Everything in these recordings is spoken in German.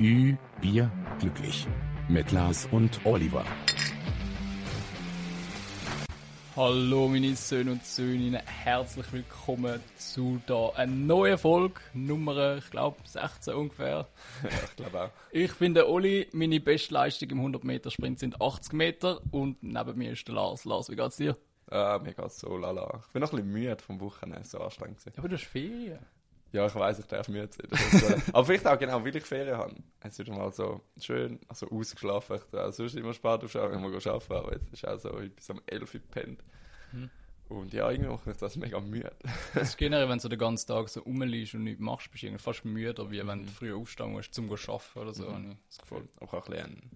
Ü, Bier, glücklich. Mit Lars und Oliver. Hallo meine Söhne und Söhninnen, herzlich willkommen zu da einer neuen Folge, Nummer, ich glaube 16 ungefähr. Ja, ich glaube auch. Ich bin der Oli, meine Bestleistung im 100 Meter Sprint sind 80 Meter und neben mir ist der Lars. Lars, wie geht's dir? Ah, mir geht's so lala. Ich bin noch ein bisschen müde vom Wochenende, so anstrengend gewesen. Aber du hast Ferien. Ja, ich weiß, ich darf müde. Das ist, äh, aber vielleicht auch genau, weil ich Ferien habe. Es ist mal so schön, also ausgeschlafen. Ich auch sonst immer spät aufschauen, wenn wir arbeiten, aber jetzt ist auch so bis um 11 Uhr gepennt. Und ja, irgendwie macht mich das mega müde. Das ist generell, wenn du den ganzen Tag so rumliegst und nichts machst, bist du irgendwie fast müder, wie wenn du früh aufstehen musst, zum zu arbeiten oder so. habe ich das Gefühl. Aber auch ein bisschen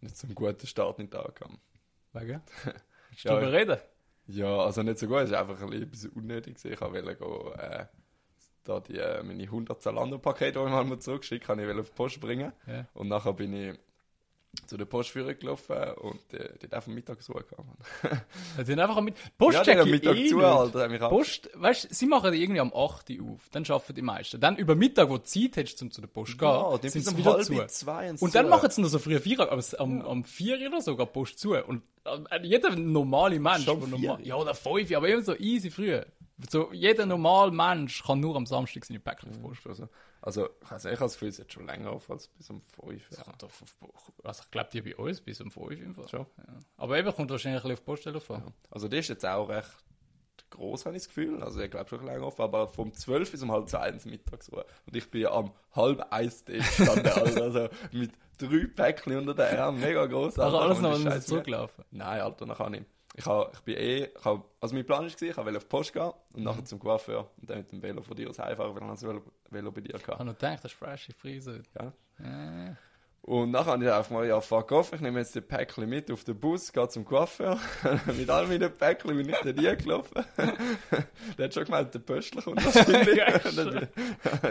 nicht so einen guten Start in den Tag haben. Wegen? Willst du Ja, darüber reden? Ja, also nicht so gut, es war einfach ein bisschen unnötig. Ich wollte gehen, äh, da die, äh, meine 100 Zalando-Pakete, die ich mal zurückgeschickt habe, ich auf die Post bringen. Ja. Und nachher bin ich zu der Postführer gelaufen und äh, die darf am Mittag. Mann. Die sind einfach mit. Post Ja, am Mittag eh zu. Alter. mich Post, weißt sie machen die irgendwie am 8 Uhr auf, dann arbeiten die meisten. Dann über Mittag, wo du Zeit hast, um zu der Post zu gehen, Ja, die sind sie um wieder zu. zwei und dann machen sie noch so früh vier, am, am, am 4 oder so geht Post zu. Und äh, jeder normale Mensch, normal, ja, oder 5, aber eben so easy früh. So, jeder normale Mensch kann nur am Samstag seine Päckchen auf die Post. Also, also ich, also ich habe das Gefühl, es ist schon länger auf als bis um 5. Das kommt auf, also ich glaube, die bei uns bis um 5 im Fall. Schon. Ja. Aber eben kommt wahrscheinlich ein bisschen auf die Poststelle vor. Also die ist jetzt auch recht groß, habe ich das Gefühl. Also ich glaube schon länger auf, aber vom 12 bis um halb zwei ins Mittags so. Und ich bin am halb eins dort gestanden, Alter. Also mit drei Päckchen unter den Armen, mega groß. Also alles noch zurücklaufen. Nein, Alter, dann kann ich. Ich, hab, ich bin eh, ich hab, also mein Plan war, ich wollte auf die Post gehen und nachher zum Coiffeur und dann mit dem Velo von dir aus heimfahren, weil ich das Velo, Velo bei dir Ich hatte. habe noch gedacht, das ist frische Frise. Ja. Ja. Und nachher habe ich einfach mal, ja, fuck off, ich nehme jetzt die Päckchen mit auf den Bus, gehe zum Coiffeur. mit all meinen Päckchen bin ich da gelaufen. der hat schon gemeint, der Pöstler kommt wahrscheinlich. Dann-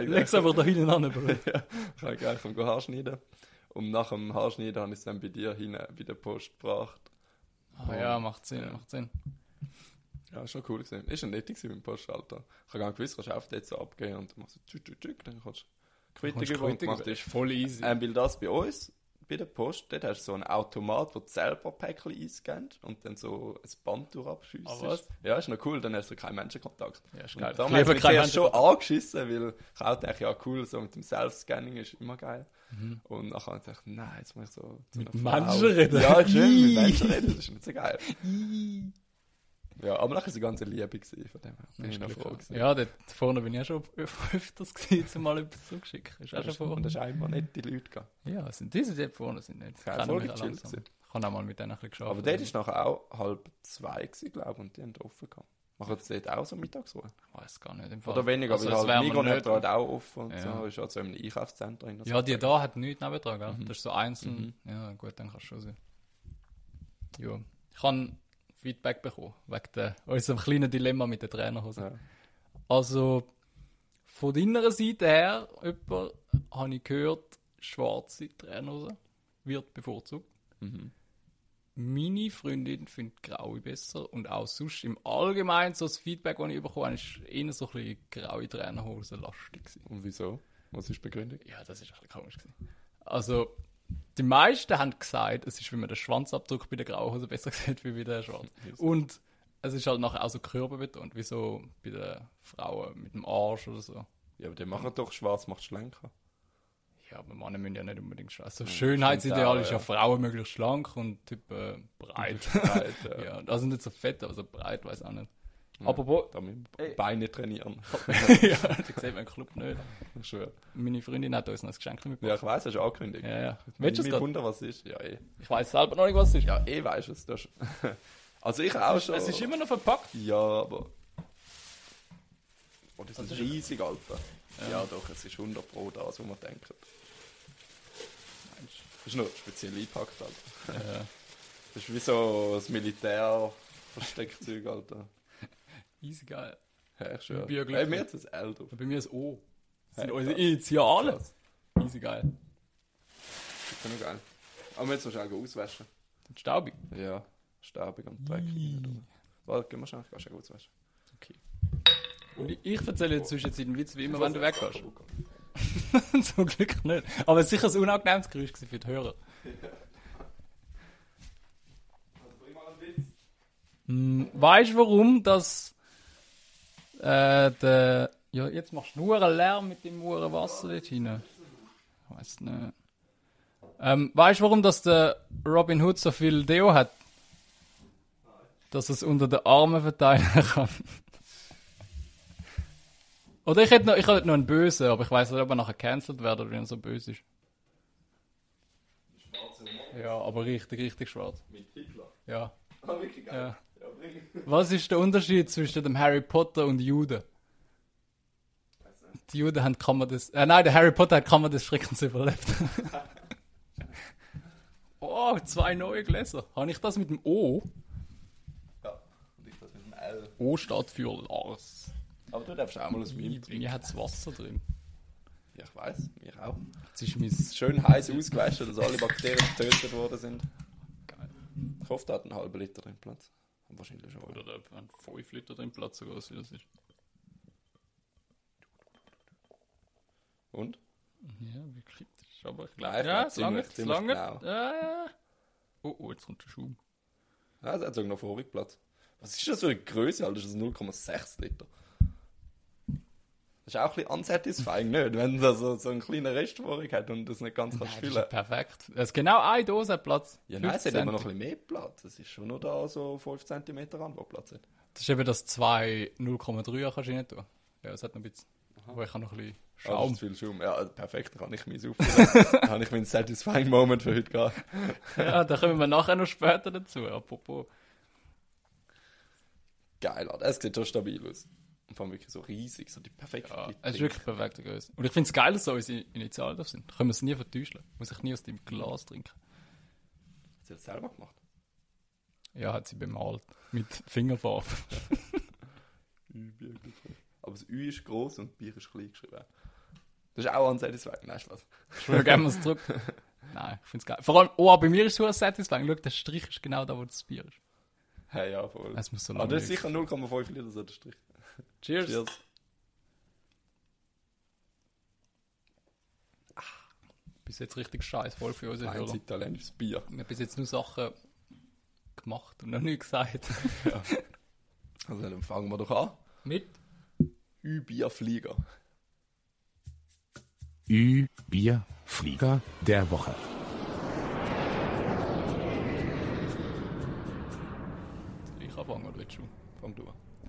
ich Leg's aber da hinten an, Bro. ja, ich habe gleich vom Haarschneiden. Und nach dem Haarschneiden habe ich es dann bei dir hin, bei der Post gebracht. Ja, macht Sinn, macht Sinn. Ja, ist schon cool gewesen. Ist schon nett gewesen mit dem Postschalter. Ich habe gar nicht gewusst, kannst du auf jetzt so abgeben und dann machst du tschück, tschück, tschück, dann kannst du Quittung über und über. ist. voll easy. Ähm, weil das bei uns, bei der Post, dort hast du so einen Automat, wo du selber Päckchen einscannst und dann so ein Band durchabschiessest. Ah, was? Ja, ist noch cool, dann hast du keinen Menschenkontakt. Ja, ist geil. liebe habe ich mich schon angeschissen, weil ich auch dachte, ja cool, so mit dem Self-Scanning ist immer geil. Und nachher habe ich gedacht, nein, jetzt muss ich so zu Mit einer Frau. Menschen reden. Ja, schön, mit Menschen reden, das ist nicht so geil. Ja, aber nachher war sie ganz lieb gewesen, von dem her. Bin ich noch froh gewesen. Ja, dort vorne bin ich ja schon öf- öfters gewesen, um mal etwas zuzuschicken. Ist auch schon Und vorne. das ist einmal nicht die Leute gegangen. Ja, sind diese dort vorne sind nicht. Ja, voll gechillt. Ich habe auch mal mit denen ein bisschen geschafft. Aber dort ist nachher auch halb zwei gewesen, glaube ich, und die haben offen gehabt. Machen sie dort auch so Mittagsruhe? Ich weiß gar nicht. Im Fall. Oder weniger, Also, weil halt nicht- hat halt auch offen und Ja. so. Ist halt so im Einkaufszentrum. Ja, die da hat nichts nebendran, gell? Mhm. Das ist so einzeln. Ja, gut, dann kannst du schon sein. Ja. Ich habe Feedback bekommen, wegen der, unserem kleinen Dilemma mit den Trainerhosen. Ja. Also, von deiner Seite her, jemand, habe ich gehört, schwarze Trainerhosen wird bevorzugt. Mhm. Meine Freundin findet graue besser und auch sonst im Allgemeinen so das Feedback, das ich bekommen habe, ist eher so ein bisschen graue Trainerhosen lastig gewesen. Und wieso? Was ist die Begründung? Ja, das ist ein bisschen komisch gewesen. Also, die meisten haben gesagt, es ist, wie man den Schwanzabdruck bei der grauen Hose besser sieht, wie bei der schwarzen. Und es ist halt nachher auch so körperbetont, wie so bei den Frauen mit dem Arsch oder so. Ja, aber die machen doch schwarz, macht schlanker. Ja, aber Männer müssen ja nicht unbedingt schlank. Also Schönheitsideal auch, ist ja ja. Frauen möglichst schlank und Typ äh, breit. Breit, ja. ja, also nicht so fett, aber so breit, weiß auch nicht. Apropos, Da müssen wir Beine trainieren. ja, das sieht man im Club nicht. Ich schwöre. Meine Freundin hat uns noch ein Geschenk Ja, mitgebracht. ich weiss, hast du angekündigt. Ja, ja. Willst Willst du es mich wundern, was es ist? Ja, eh. Ich weiß selber noch nicht, was es ist. Ja, eh weißt du es. Das- Also ich auch schon. Es ist immer noch verpackt. Ja, aber... Oh, das ist riesig, Alter. Ja. doch, es ist 100 Pro das, was man denkt. Das ist nur speziell eingepackt, Alter. Ja. Das ist wie so das Militär-Versteckzeug, Alter. Easy geil. Ja, ich schwöre. ja glücklich. mir hat das L drauf. Bei mir ist O. Das sind unsere. Initialen. Krass. Easy geil. Das ist geil. Aber jetzt musst du auch auswaschen. Und staubig. Ja, staubig und dreckig. Warte, gehen wir schnell, kannst du auch auswaschen. Okay. Und ich, ich erzähle jetzt zwischen den Witz, wie immer, wenn du weggehst. Zum Glück nicht. Aber es sicher ein unangenehmes Geräusch für die Hörer. Hm, weißt du, warum das äh, der. Ja, jetzt machst du nur einen Lärm mit dem Uhren Wasser dort hinein. Ich weiß nicht. Ähm, weißt du, warum das der Robin Hood so viel Deo hat? Dass er es unter den Armen verteilen kann. Oder ich hätte noch, ich hätte noch einen Bösen, aber ich weiß nicht, ob er nachher cancelled wird oder wenn er so böse ist. Ja, aber richtig, richtig schwarz. Mit Hitler. Ja. Ah, wirklich geil. ja. Was ist der Unterschied zwischen dem Harry Potter und Juden? Die Juden haben Kammer des. Äh, nein, der Harry Potter hat Kammer des Schreckens überlebt. oh, zwei neue Gläser. Habe ich das mit dem O? Ja. Und ich das mit dem L. O steht für Lars. Aber du darfst auch mal meinem Bei trinken. mir hat es Wasser drin. Ja, ich weiß, mich auch. Jetzt ist mein. Schön heiß ausgewaschen, dass alle Bakterien getötet worden sind. Geil. Ich hoffe, da hat einen halben Liter drin Platz. Wahrscheinlich schon. Oder haben 5 Liter drin Platz, sogar, das ist. Und? Ja, wie kritisch. Aber ich Nein, glaube. ich Ja, es ziemlich- es genau. Ja, ja. Oh, oh, jetzt kommt der Schum. Ja, es hat sogar noch vorig Platz. Was ist das für eine Größe? Alter? Das ist 0,6 Liter. Das ist auch ein bisschen unsatisfying, nicht? Wenn da so, so einen kleinen Rest vorig hat und das nicht ganz kannst Nein, das füllen. ist perfekt. Es ist genau eine Dose Platz. Ja, nein, es hat 15 immer noch ein bisschen mehr Platz. Es ist schon nur da so 5 cm ran, wo Platz hat. Das ist eben das 2 0,3 kannst du nicht tun. Ja, es hat noch ein bisschen. Aber ich habe noch ein bisschen Ah, das Schaum. ist viel Schaum. Ja, also perfekt, da kann ich mich aufhören. da habe ich meinen satisfying Moment für heute gehabt. ja, da kommen wir nachher noch später dazu. Apropos. Geil, Alter. Es sieht schon stabil aus. Allem wirklich so riesig, so die perfekte Ja, es ist wirklich perfekte Größe. Und ich finde es geil, dass so unsere Initialen drauf sind. Da können wir es nie vertäuschen. Muss ich nie aus dem Glas trinken. Hat sie das selber gemacht? Ja, hat sie bemalt. Mit Fingerfarbe. Aber das Ü ist groß und Bier ist klein geschrieben. Das ist auch unsatisfying. Nein, Spaß. Ich will gerne mal zurück. Nein, ich finde es geil. Vor allem, oh, bei mir ist es so satisfying. Schau, der Strich ist genau da, wo das Bier ist. Hey, ja, voll. Es muss so Aber lange das ist sicher 0,5 Liter so der Strich. Cheers. Cheers. Bis jetzt richtig scheiß voll für unsere Hörer. italienisches Bier. Wir haben bis jetzt nur Sachen gemacht und noch nichts gesagt. Also dann fangen wir doch an. Mit? Ü-Bierflieger. Ü, Bier, Flieger der Woche.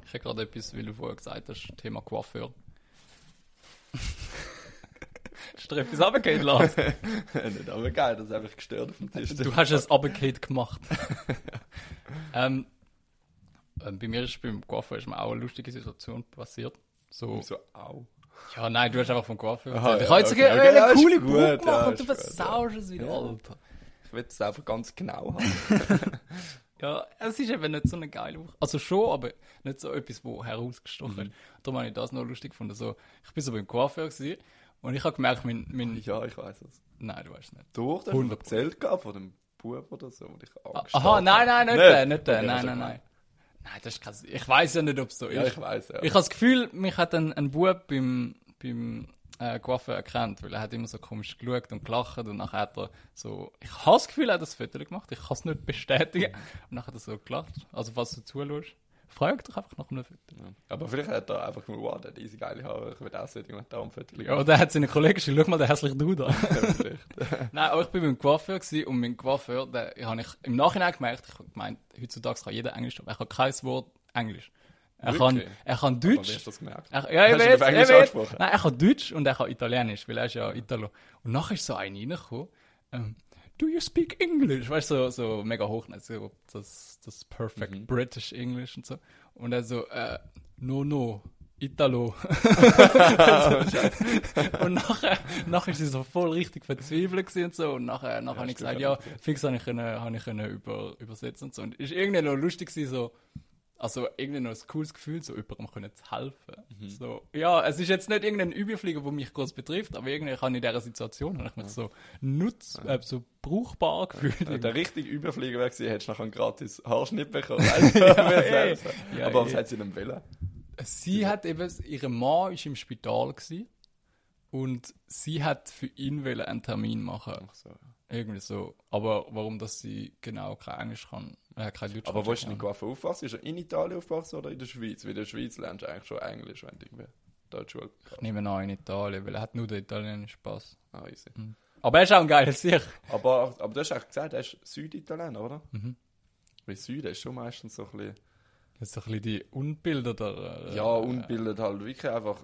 Ich habe gerade etwas, weil du vorher gesagt hast, Thema Coiffeur. Hast du etwas runtergehen lassen? Nicht aber geil, das ist einfach gestört auf dem Tisch. Du hast es runtergehen gemacht. ähm, ähm, bei mir ist beim Coiffeur ist mir auch eine lustige Situation passiert. So, so, au. ja, nein, du hast einfach vom Coiffeur erzählt. Ich ja, habe jetzt okay, okay, okay, ja, eine coole gut, Brücke ja, gemacht und du versaust es wieder, Ja. Alter. Ich will es einfach ganz genau haben. Ja, es ist eben nicht so eine geile Woche. Also schon, aber nicht so etwas, wo herausgestochen ist. Darum habe ich das noch lustig gefunden. So, ich bin so beim Coiffeur gewesen, und ich habe gemerkt, mein, mein ja, ich weiß es. Nein, du weißt es nicht. Durch, du hast mir erzählt von dem Bub oder so, der dich Ah, angestarrt Aha, nein, nein, hat. nicht der, nicht der. Okay, Nein, du nein, nein. Nein, das ist kein, ich weiß ja nicht, ob es so Ja, ist. ich weiß, ja. Ich habe das Gefühl, mich hat ein, ein Bub beim, beim äh, Coiffeur erkannt, weil er hat immer so komisch geschaut und gelacht und nachher hat er so, ich habe das Gefühl, er hat das Foto gemacht, ich kann es nicht bestätigen. Und nachher hat er so gelacht. Also, falls du zuschaust, frag doch einfach nach einem Foto. Ja. Aber vielleicht hat er einfach nur, wow, der hat easy geile Haare, ich will auch so irgendwann da am Viertel Ja, oder er hat seine Kollegen geschrieben, schau mal, der hässliche an. vielleicht. Nein, aber ich bin beim Coiffeur gewesen und mein Coiffeur, der habe ich im Nachhinein gemerkt, ich habe gemeint, heutzutage kann jeder Englisch, aber er kann kein Wort Englisch. Er kann, Wirklich? er kann Aber wie Deutsch. hast du das gemerkt? Er, ja, ich du weiß, ich weiß. Nein, er kann Deutsch und er kann Italienisch, weil er ist ja Italo. Und nachher ist so einer reingekommen, ähm, do you speak English? Weißt du, so, so mega hoch, also das, das perfect Mhm. British English und so. Und er so, äh, no, no, Italo. und nachher, nachher ist sie so voll richtig verzweifelt und so. Und nachher, nachher habe ich gesagt, ja. ja, fix habe ich können, habe ich können über, übersetzen und so. Und ist irgendwie noch lustig gewesen, so, also irgendwie noch ein cooles Gefühl, so jemandem können zu helfen. Mhm. So, ja, es ist jetzt nicht irgendein Überflieger, der mich groß betrifft, aber irgendwie kann ich in dieser Situation, habe ich mich so nutz, äh, so brauchbar gefühlt. Wenn der richtige Überflieger wäre gewesen, hättest du nachher einen gratis Haarschnitt bekommen. Du, ja, ey. Ja, Aber ey. was hat sie denn wollen? Sie hat eben, ihr Mann ist im Spital gewesen Und sie hat für ihn einen Termin machen. Ach so. Irgendwie so. Aber warum, dass sie genau kein Englisch kann, äh, kein Deutsch Aber ist keine denn Guaffa aufgewachsen? Ist er in Italien aufgewachsen oder in der Schweiz? Weil in der Schweiz lernst du eigentlich schon Englisch, wenn du irgendwie dort Schule Ich nehme an in Italien, weil er hat nur den italienischen Pass. Ah, easy. Aber er ist auch ein geiler Sieg. Aber, aber du hast eigentlich gesagt, er ist Süditaliener, oder? Mhm. Weil Süden ist schon meistens so ein bisschen... Das ist so ein bisschen die Unbilder. Ja, unbildet halt wirklich einfach...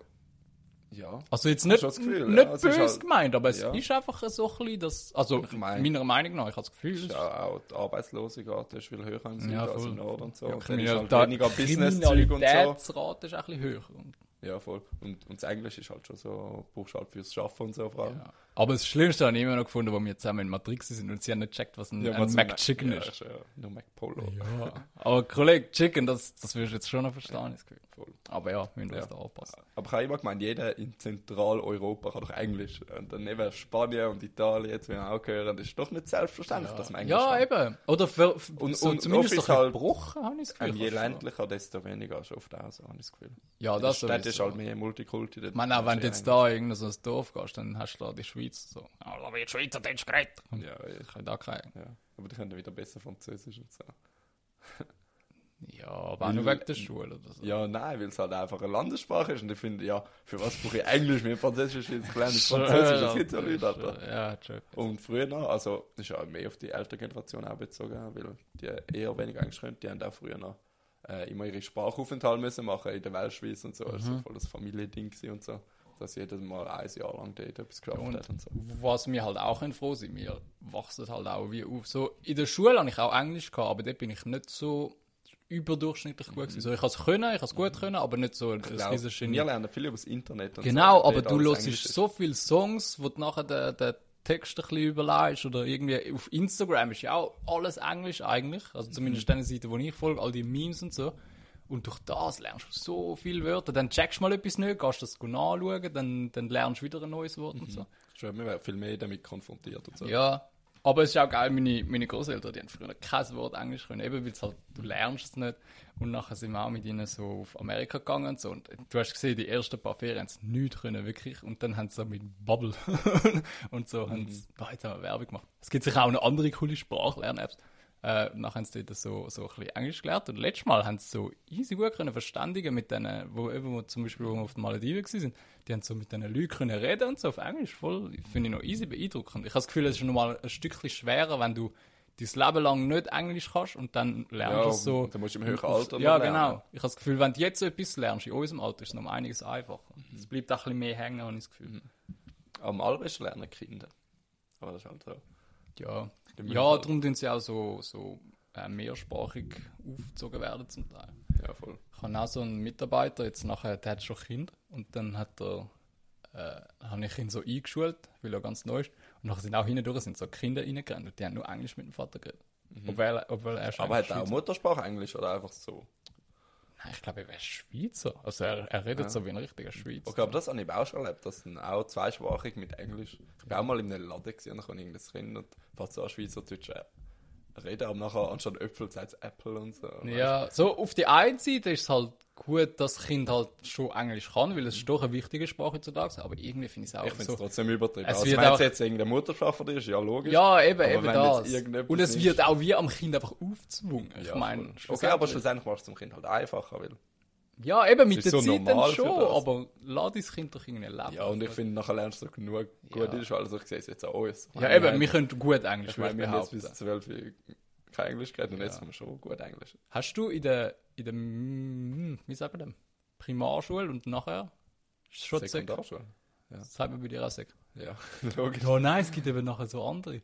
Ja. Also jetzt nicht, Gefühl, nicht ja, ist böse halt- gemeint, aber es ja. ist einfach so ein bisschen das, also Ich mein- meiner Meinung nach, ich habe das Gefühl, Ist ja auch die Arbeitslosigkeit ist viel höher im Süden Ja, als voll. im Norden und so. ja, und dann ist halt weniger Business-Zeug und so. Kriminalitätsrate ist auch ein bisschen höher. Und, Ja, voll. Und, und das Englisch ist halt schon so, brauchst halt fürs Schaffen und so vor allem. ja. Aber das Schlimmste habe ich immer noch gefunden, wo wir zusammen in Matrix sind und sie haben nicht gecheckt, was ein, ein was McChicken ja, ist. ja nur McPolo. Ja. Aber Kollege Chicken, das, das wirst du jetzt schon noch verstehen. Gefühl. Voll. Aber ja, wir müssen Ja. uns da anpassen. Aber ich habe immer gemeint, jeder in Zentraleuropa kann doch Englisch. Und dann neben Spanien und Italien, jetzt wir auch gehören, das ist doch nicht selbstverständlich, dass man Englisch Ja, kann. eben. Oder für, für Und- so und zumindest ein halt- Bruch, habe ich das Gefühl. Ähm, je ländlicher, desto weniger ist oft auch so, habe ich das Gefühl. Ja, In das Stadt ist sowieso. halt mehr Multikulti. Ich meine, auch wenn du jetzt da irgendwo so ins Dorf gehst, dann hast du da die Schweiz so. Ja, da wird Schweizerdeutsch geredet. Ja, ich, Ich kann da keinen. ja. Aber die können wieder besser Französisch und so. Ja, aber auch nur wegen der Schule oder so. Ja, nein, weil es halt einfach eine Landessprache ist und ich finde, ja, für was brauche ich Englisch? Mir Französisch ist gelernt, Französisch, das gibt es ja Alter. Ja, true. Und früher noch, also, das ist ja mehr auf die ältere Generation auch bezogen, weil die eher weniger Englisch können, die haben auch früher noch äh, immer ihre Sprachaufenthalte müssen machen in der Weltschweiz und so, also Mhm. voll das Familiending und so, dass jedes Mal ein Jahr lang dort etwas geschafft Und- hat und so. Was wir halt auch froh sind, wir wachsen halt auch wie auf. So, in der Schule habe ich auch Englisch gehabt, aber dort bin ich nicht so überdurchschnittlich gut gewesen. So, ich habe es können, ich habe es gut können, aber nicht so ein riesiges Genie. wir lernen viel über das Internet Genau, so, aber dort du hörst so viele Songs, wo du nachher den, den Text ein bisschen überlegst oder irgendwie auf Instagram ist ja auch alles Englisch eigentlich, also zumindest Mhm. mhm. Seite, wo ich folge, all die Memes und so. Und durch das lernst du so viele Wörter. Dann checkst du mal etwas nicht, gehst das nachschauen, dann, dann lernst du wieder ein neues Wort und so. Schon, wir werden viel mehr damit konfrontiert und so. Ja, aber es ist auch geil, meine, meine Großeltern, die haben früher kein Wort Englisch können, eben weil halt, du lernst es nicht. Und nachher sind wir auch mit ihnen so auf Amerika gegangen und so. Und du hast gesehen, die ersten paar Ferien haben sie nichts können, wirklich. Und dann haben sie so mit Bubble und so, haben sie, da jetzt haben wir Werbung gemacht. Es gibt sicher auch noch andere coole Sprachlern-Apps. Äh, nachher haben sie dort so, so ein bisschen Englisch gelernt. Und letztes Mal haben sie so easy gut können verständigen mit denen, wo, eben, wo zum Beispiel wo wir auf den Malediven waren, die haben so mit diesen Leuten können reden und so auf Englisch. Voll, finde ich noch easy beeindruckend. Ich habe das Gefühl, es ist nochmal ein Stückchen schwerer, wenn du dein Leben lang nicht Englisch kannst und dann lernst du Ja, es so. dann musst du im höheren Alter Ja, lernen. genau. Ich habe das Gefühl, wenn du jetzt so etwas lernst, in unserem Alter, ist es noch um einiges einfacher. Mhm. Es bleibt auch ein bisschen mehr hängen, habe ich das Gefühl. Am allerbesten lernen Kinder. Aber das ist halt so. Ja, ja darum tun sie auch so, so äh, mehrsprachig aufgezogen werden zum Teil. Ja, voll. Ich habe auch so einen Mitarbeiter, jetzt nachher, der hat schon Kinder und dann hat er, äh, habe ich ihn so eingeschult, weil er ganz neu ist. Und nachher sind auch hindurch sind so Kinder reingerannt und die haben nur Englisch mit dem Vater geredet. Obwohl, obwohl er schon Mhm. Aber hat er auch Muttersprache Englisch oder einfach so? Ich glaube, er wäre Schweizer. Also er, er redet Ja. so wie ein richtiger Schweizer. Okay, aber das habe ich auch schon erlebt, dass dann auch zweisprachig mit Englisch. Ich war auch mal in einem Laden gewesen, und dann kann irgendein Kind und fährt so an Schweizerdeutsch äh, reden, aber nachher anstatt Äpfel sagt Apple und so. Ja, so auf die einen Seite ist es halt gut, dass das Kind halt schon Englisch kann, weil es ist doch eine wichtige Sprache heutzutage, aber irgendwie finde ich es auch Ich finde es so. trotzdem übertrieben. Es Also, wenn es jetzt irgendeine dir ist, ja logisch. Ja, eben, eben das. Und es wird auch wie am Kind einfach aufgezwungen. Ich Ja, meine, okay, aber schlussendlich machst du es dem Kind halt einfacher, weil Ja, eben mit der so Zeit dann schon, das. aber lass dein Kind doch irgendwie leben. ja, und ich finde, nachher lernst du genug gut Ja. Schule, also ich sehe es jetzt uns. Ich ja, eben, wir können gut Englisch, Ich meine, wir haben jetzt bis zwölf kein Englisch geredet und jetzt Ja. haben wir schon gut Englisch. Hast du in der, in der, mm, wie sagt man dem, Primarschule und nachher? Schon Sek? Sekundarschule. Das sagt man bei dir auch Sek. Ja, logisch. Ja, nein, es gibt eben nachher so andere.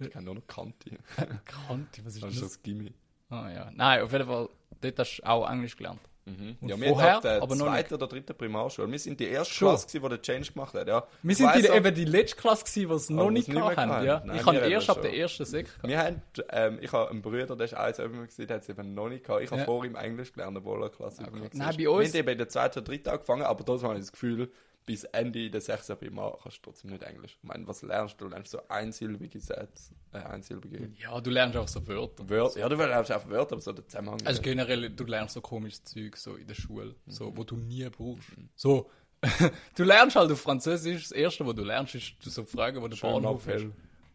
Ich kenne nur noch Kanti. Kanti, was ist Das das? ist das Gimmi. Ah, ja. Nein, auf jeden Fall, dort hast du auch Englisch gelernt. Mhm. Ja, wir vorher, hatten aber noch zweite oder dritte Primarschule. Wir sind die erste Schon. Klasse, die den Change gemacht hat. Ja. Wir Ich sind die, auch, eben die letzte Klasse, die es noch nicht nicht gehabt Ja. haben. Nein, ich habe erst das ab der ersten Sek. Wir haben, ähm, ich habe einen Bruder, der ist eins über gesehen, der hat es eben noch nicht gehabt. Ich habe Ja. vor ihm Englisch gelernt, obwohl er Klasse Okay. Nein, bei uns- Wir haben eben in der zweiten oder dritten angefangen, aber trotzdem habe ich das Gefühl, bis Ende der sechsten Primar kannst du trotzdem nicht Englisch. Ich meine, was lernst du? Du lernst so einsilbige Sätze, äh, einsilbige Ja, du lernst auch so Wörter. Wörter. Ja, du lernst auch Wörter, aber so der Zusammenhang. Also generell, du lernst so komisches Zeug so in der Schule, so, Mhm. wo du nie brauchst. So, du lernst halt auf Französisch, das erste, was du lernst, ist so fragen, wo der Bahnhof ist.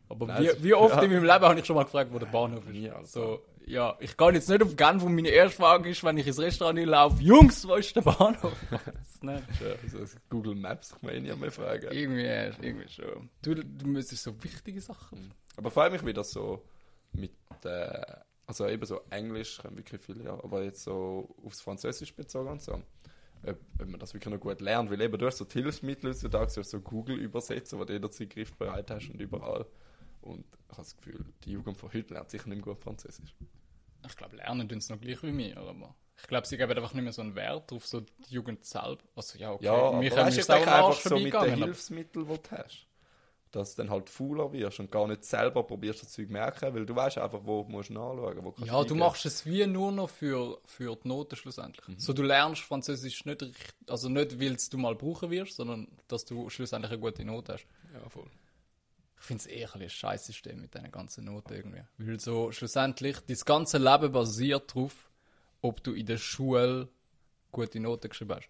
Aber Nein, wie, wie oft ja. in meinem Leben habe ich schon mal gefragt, wo der Bahnhof ist? Nie, Alter. so, ja, ich gehe jetzt nicht auf Genf und meine erste Frage ist, wenn ich ins Restaurant laufe, Jungs, wo ist der Bahnhof? Das. Ja, also Google Maps kann man eh nicht mehr fragen. irgendwie, irgendwie schon. Du, du müsstest so wichtige Sachen. Aber vor allem mich wieder so mit, äh, also eben so Englisch können wirklich viele, ja, aber jetzt so aufs Französisch bezogen und so. Ob man das wirklich noch gut lernt, weil eben du hast so die Hilfsmittel heutzutage, du hast so Google-Übersetzer, wo du jederzeit griffbereit hast und überall. Und ich habe das Gefühl, die Jugend von heute lernt sicher nicht mehr gut Französisch. Ich glaube, lernen tun sie noch gleich wie mir, aber ich glaube, sie geben einfach nicht mehr so einen Wert auf so die Jugend selber. Also ja, okay, Ja, aber mir weißt ist auch einfach so mit den aber- Hilfsmitteln, die du hast, dass du dann halt fauler wirst und gar nicht selber probierst, das Zeug merken, weil du weißt einfach, wo du musst nachschauen wo kannst Ja, du machst es wie nur noch für, für die Noten schlussendlich. Mhm. So, du lernst Französisch nicht, also nicht, weil es du mal brauchen wirst, sondern dass du schlussendlich eine gute Note hast. Ja, voll. Ich finde es eher ein, ein scheiß System mit diesen ganzen Noten irgendwie. Weil so schlussendlich, das ganze Leben basiert darauf, ob du in der Schule gute Noten geschrieben hast.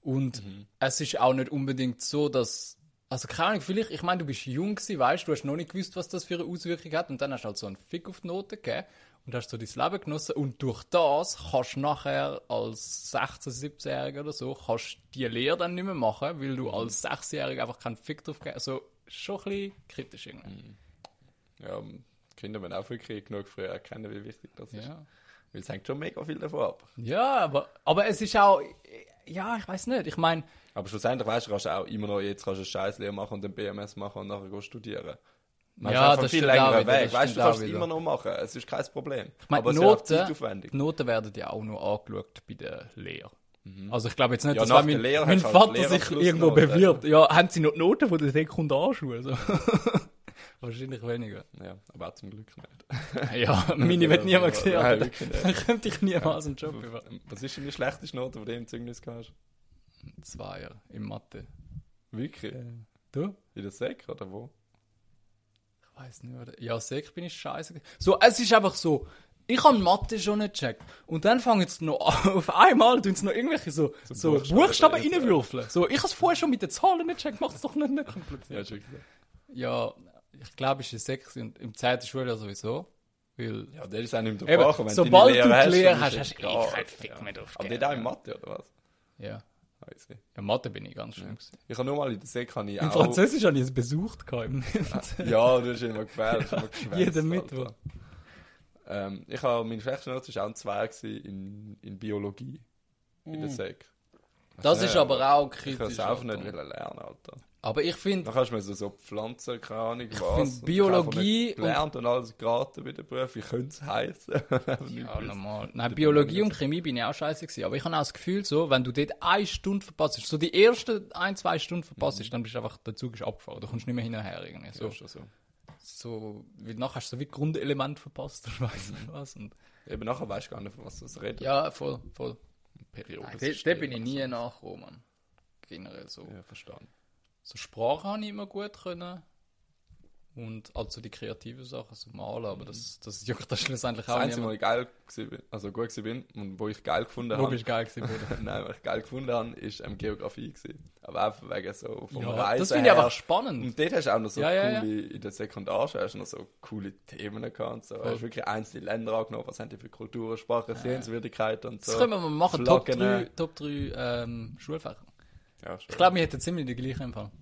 Und es ist auch nicht unbedingt so, dass. Also keine Ahnung, vielleicht, ich meine, du bist jung gewesen, weißt du, hast noch nicht gewusst, was das für eine Auswirkung hat und dann hast du halt so einen Fick auf die Noten gegeben und hast so dein Leben genossen und durch das kannst du nachher als 16-, 17-Jähriger oder so, kannst du die Lehre dann nicht mehr machen, weil du als 6-Jähriger einfach keinen Fick drauf gegeben Also schon ein bisschen kritisch irgendwie. Ja, die Kinder müssen auch wirklich genug früh erkennen, wie wichtig das ist. Ja. Weil es hängt schon mega viel davon ab. Ja, aber, aber es ist auch, ja, ich weiß nicht. Ich meine, Aber schlussendlich weißt du, kannst du auch immer noch, jetzt kannst du eine Scheißlehre machen und den BMS machen und nachher studieren. Man Ja, das viel längerer wieder, Weg. Weißt du, kannst es immer noch machen. Es ist kein Problem. ich meine aber Noten, Noten werden ja auch nur angeschaut bei der Lehre. Also ich glaube jetzt nicht, Ja, dass wenn mein, Lehre mein halt Vater sich irgendwo bewirbt. Ja, haben sie noch die Noten von der Sekundarschule? So. Wahrscheinlich weniger. Ja, aber auch zum Glück nicht. Ja, meine wird niemand gesehen. Aber nicht. Dann könnte ich niemals einen Job über. Was ist denn die schlechteste Note, die du im Zeugnis hast? Zweier im Mathe. Wirklich? Du? In der Sek oder wo? Ich weiß nicht, oder? Ja, Sek bin ich scheiße. So, es ist einfach so. Ich habe Mathe schon nicht gecheckt. Und dann fangen jetzt noch an- auf einmal tun sie noch irgendwelche so, so, Buchstaben Buchstaben, reinwürfeln. So, ich habe es vorher schon mit den Zahlen nicht gecheckt, macht es doch nicht, nicht Ja, kompliziert. Ja, ich glaube, es ist 6 und im 10. Schuljahr sowieso. Weil, Ja, der ist auch nicht mehr Fach. Wenn sobald du die Lehre hast, hast du eh keinen Fick mehr drauf Aber der auch in ja. Mathe, oder was? ja. Weiss ich. Ja, Mathe bin ich ganz schön. gewesen. Ich habe nur mal in der Sek ich Im auch... Französisch habe ich es besucht. Im Ja, du hast immer gefällt. Ja, jeden Mittwoch. Ähm, ich habe, meine schlechteste Note war auch ein 2 gewesen in, in Biologie. In der Sek. das ist aber auch Ich kann kritisch. es einfach nicht lernen, Alter. Aber ich finde, Dann kannst du mir so, so Pflanzen, keine Ahnung was. find und Biologie ich gelernt und, alles geraten bei der Prüfung. Wie könnte es heißen? Ja, normal. Nein, Biologie und Chemie bin ich auch scheiße gewesen. Aber ich habe auch das Gefühl, so, wenn du dort eine Stunde verpasst, so die ersten ein, zwei Stunden verpasst, dann bist du einfach, der Zug ist abgefahren. Du kommst nicht mehr hinterher irgendwie. So, Ja, schon so. So, weil nachher hast du so wie Grundelement verpasst oder weiss nicht was. Und, Eben nachher weißt du gar nicht, von was du redest. ja, voll, voll. Nein, dort, dort bin ich nie nachgekommen. Generell so. Ja, verstanden. So Sprache habe ich immer gut können. Und also die kreativen Sachen, so malen, aber das, das juckt das schlussendlich Das auch Einzige, wo nicht. ich geil gewesen bin, also gut gewesen bin und wo ich geil gefunden Wo habe, bist du geil gewesen? Nein, was ich geil gefunden habe, ist ähm, Geografie gewesen. Aber einfach wegen so vom Ja, Reisen das finde ich einfach spannend. Und dort hast du auch noch so Ja, ja, coole, in der Sekundarschule hast du noch so coole Themen gehabt und so. Du hast wirklich einzelne Länder angenommen, was haben die für Kulturen, Sprache, Sehenswürdigkeiten und so. Das können wir mal machen, Top Flaggen, 3, äh. Top 3 ähm, Schulfächer. Ich glaube, wir hätten ziemlich die gleichen Empfang.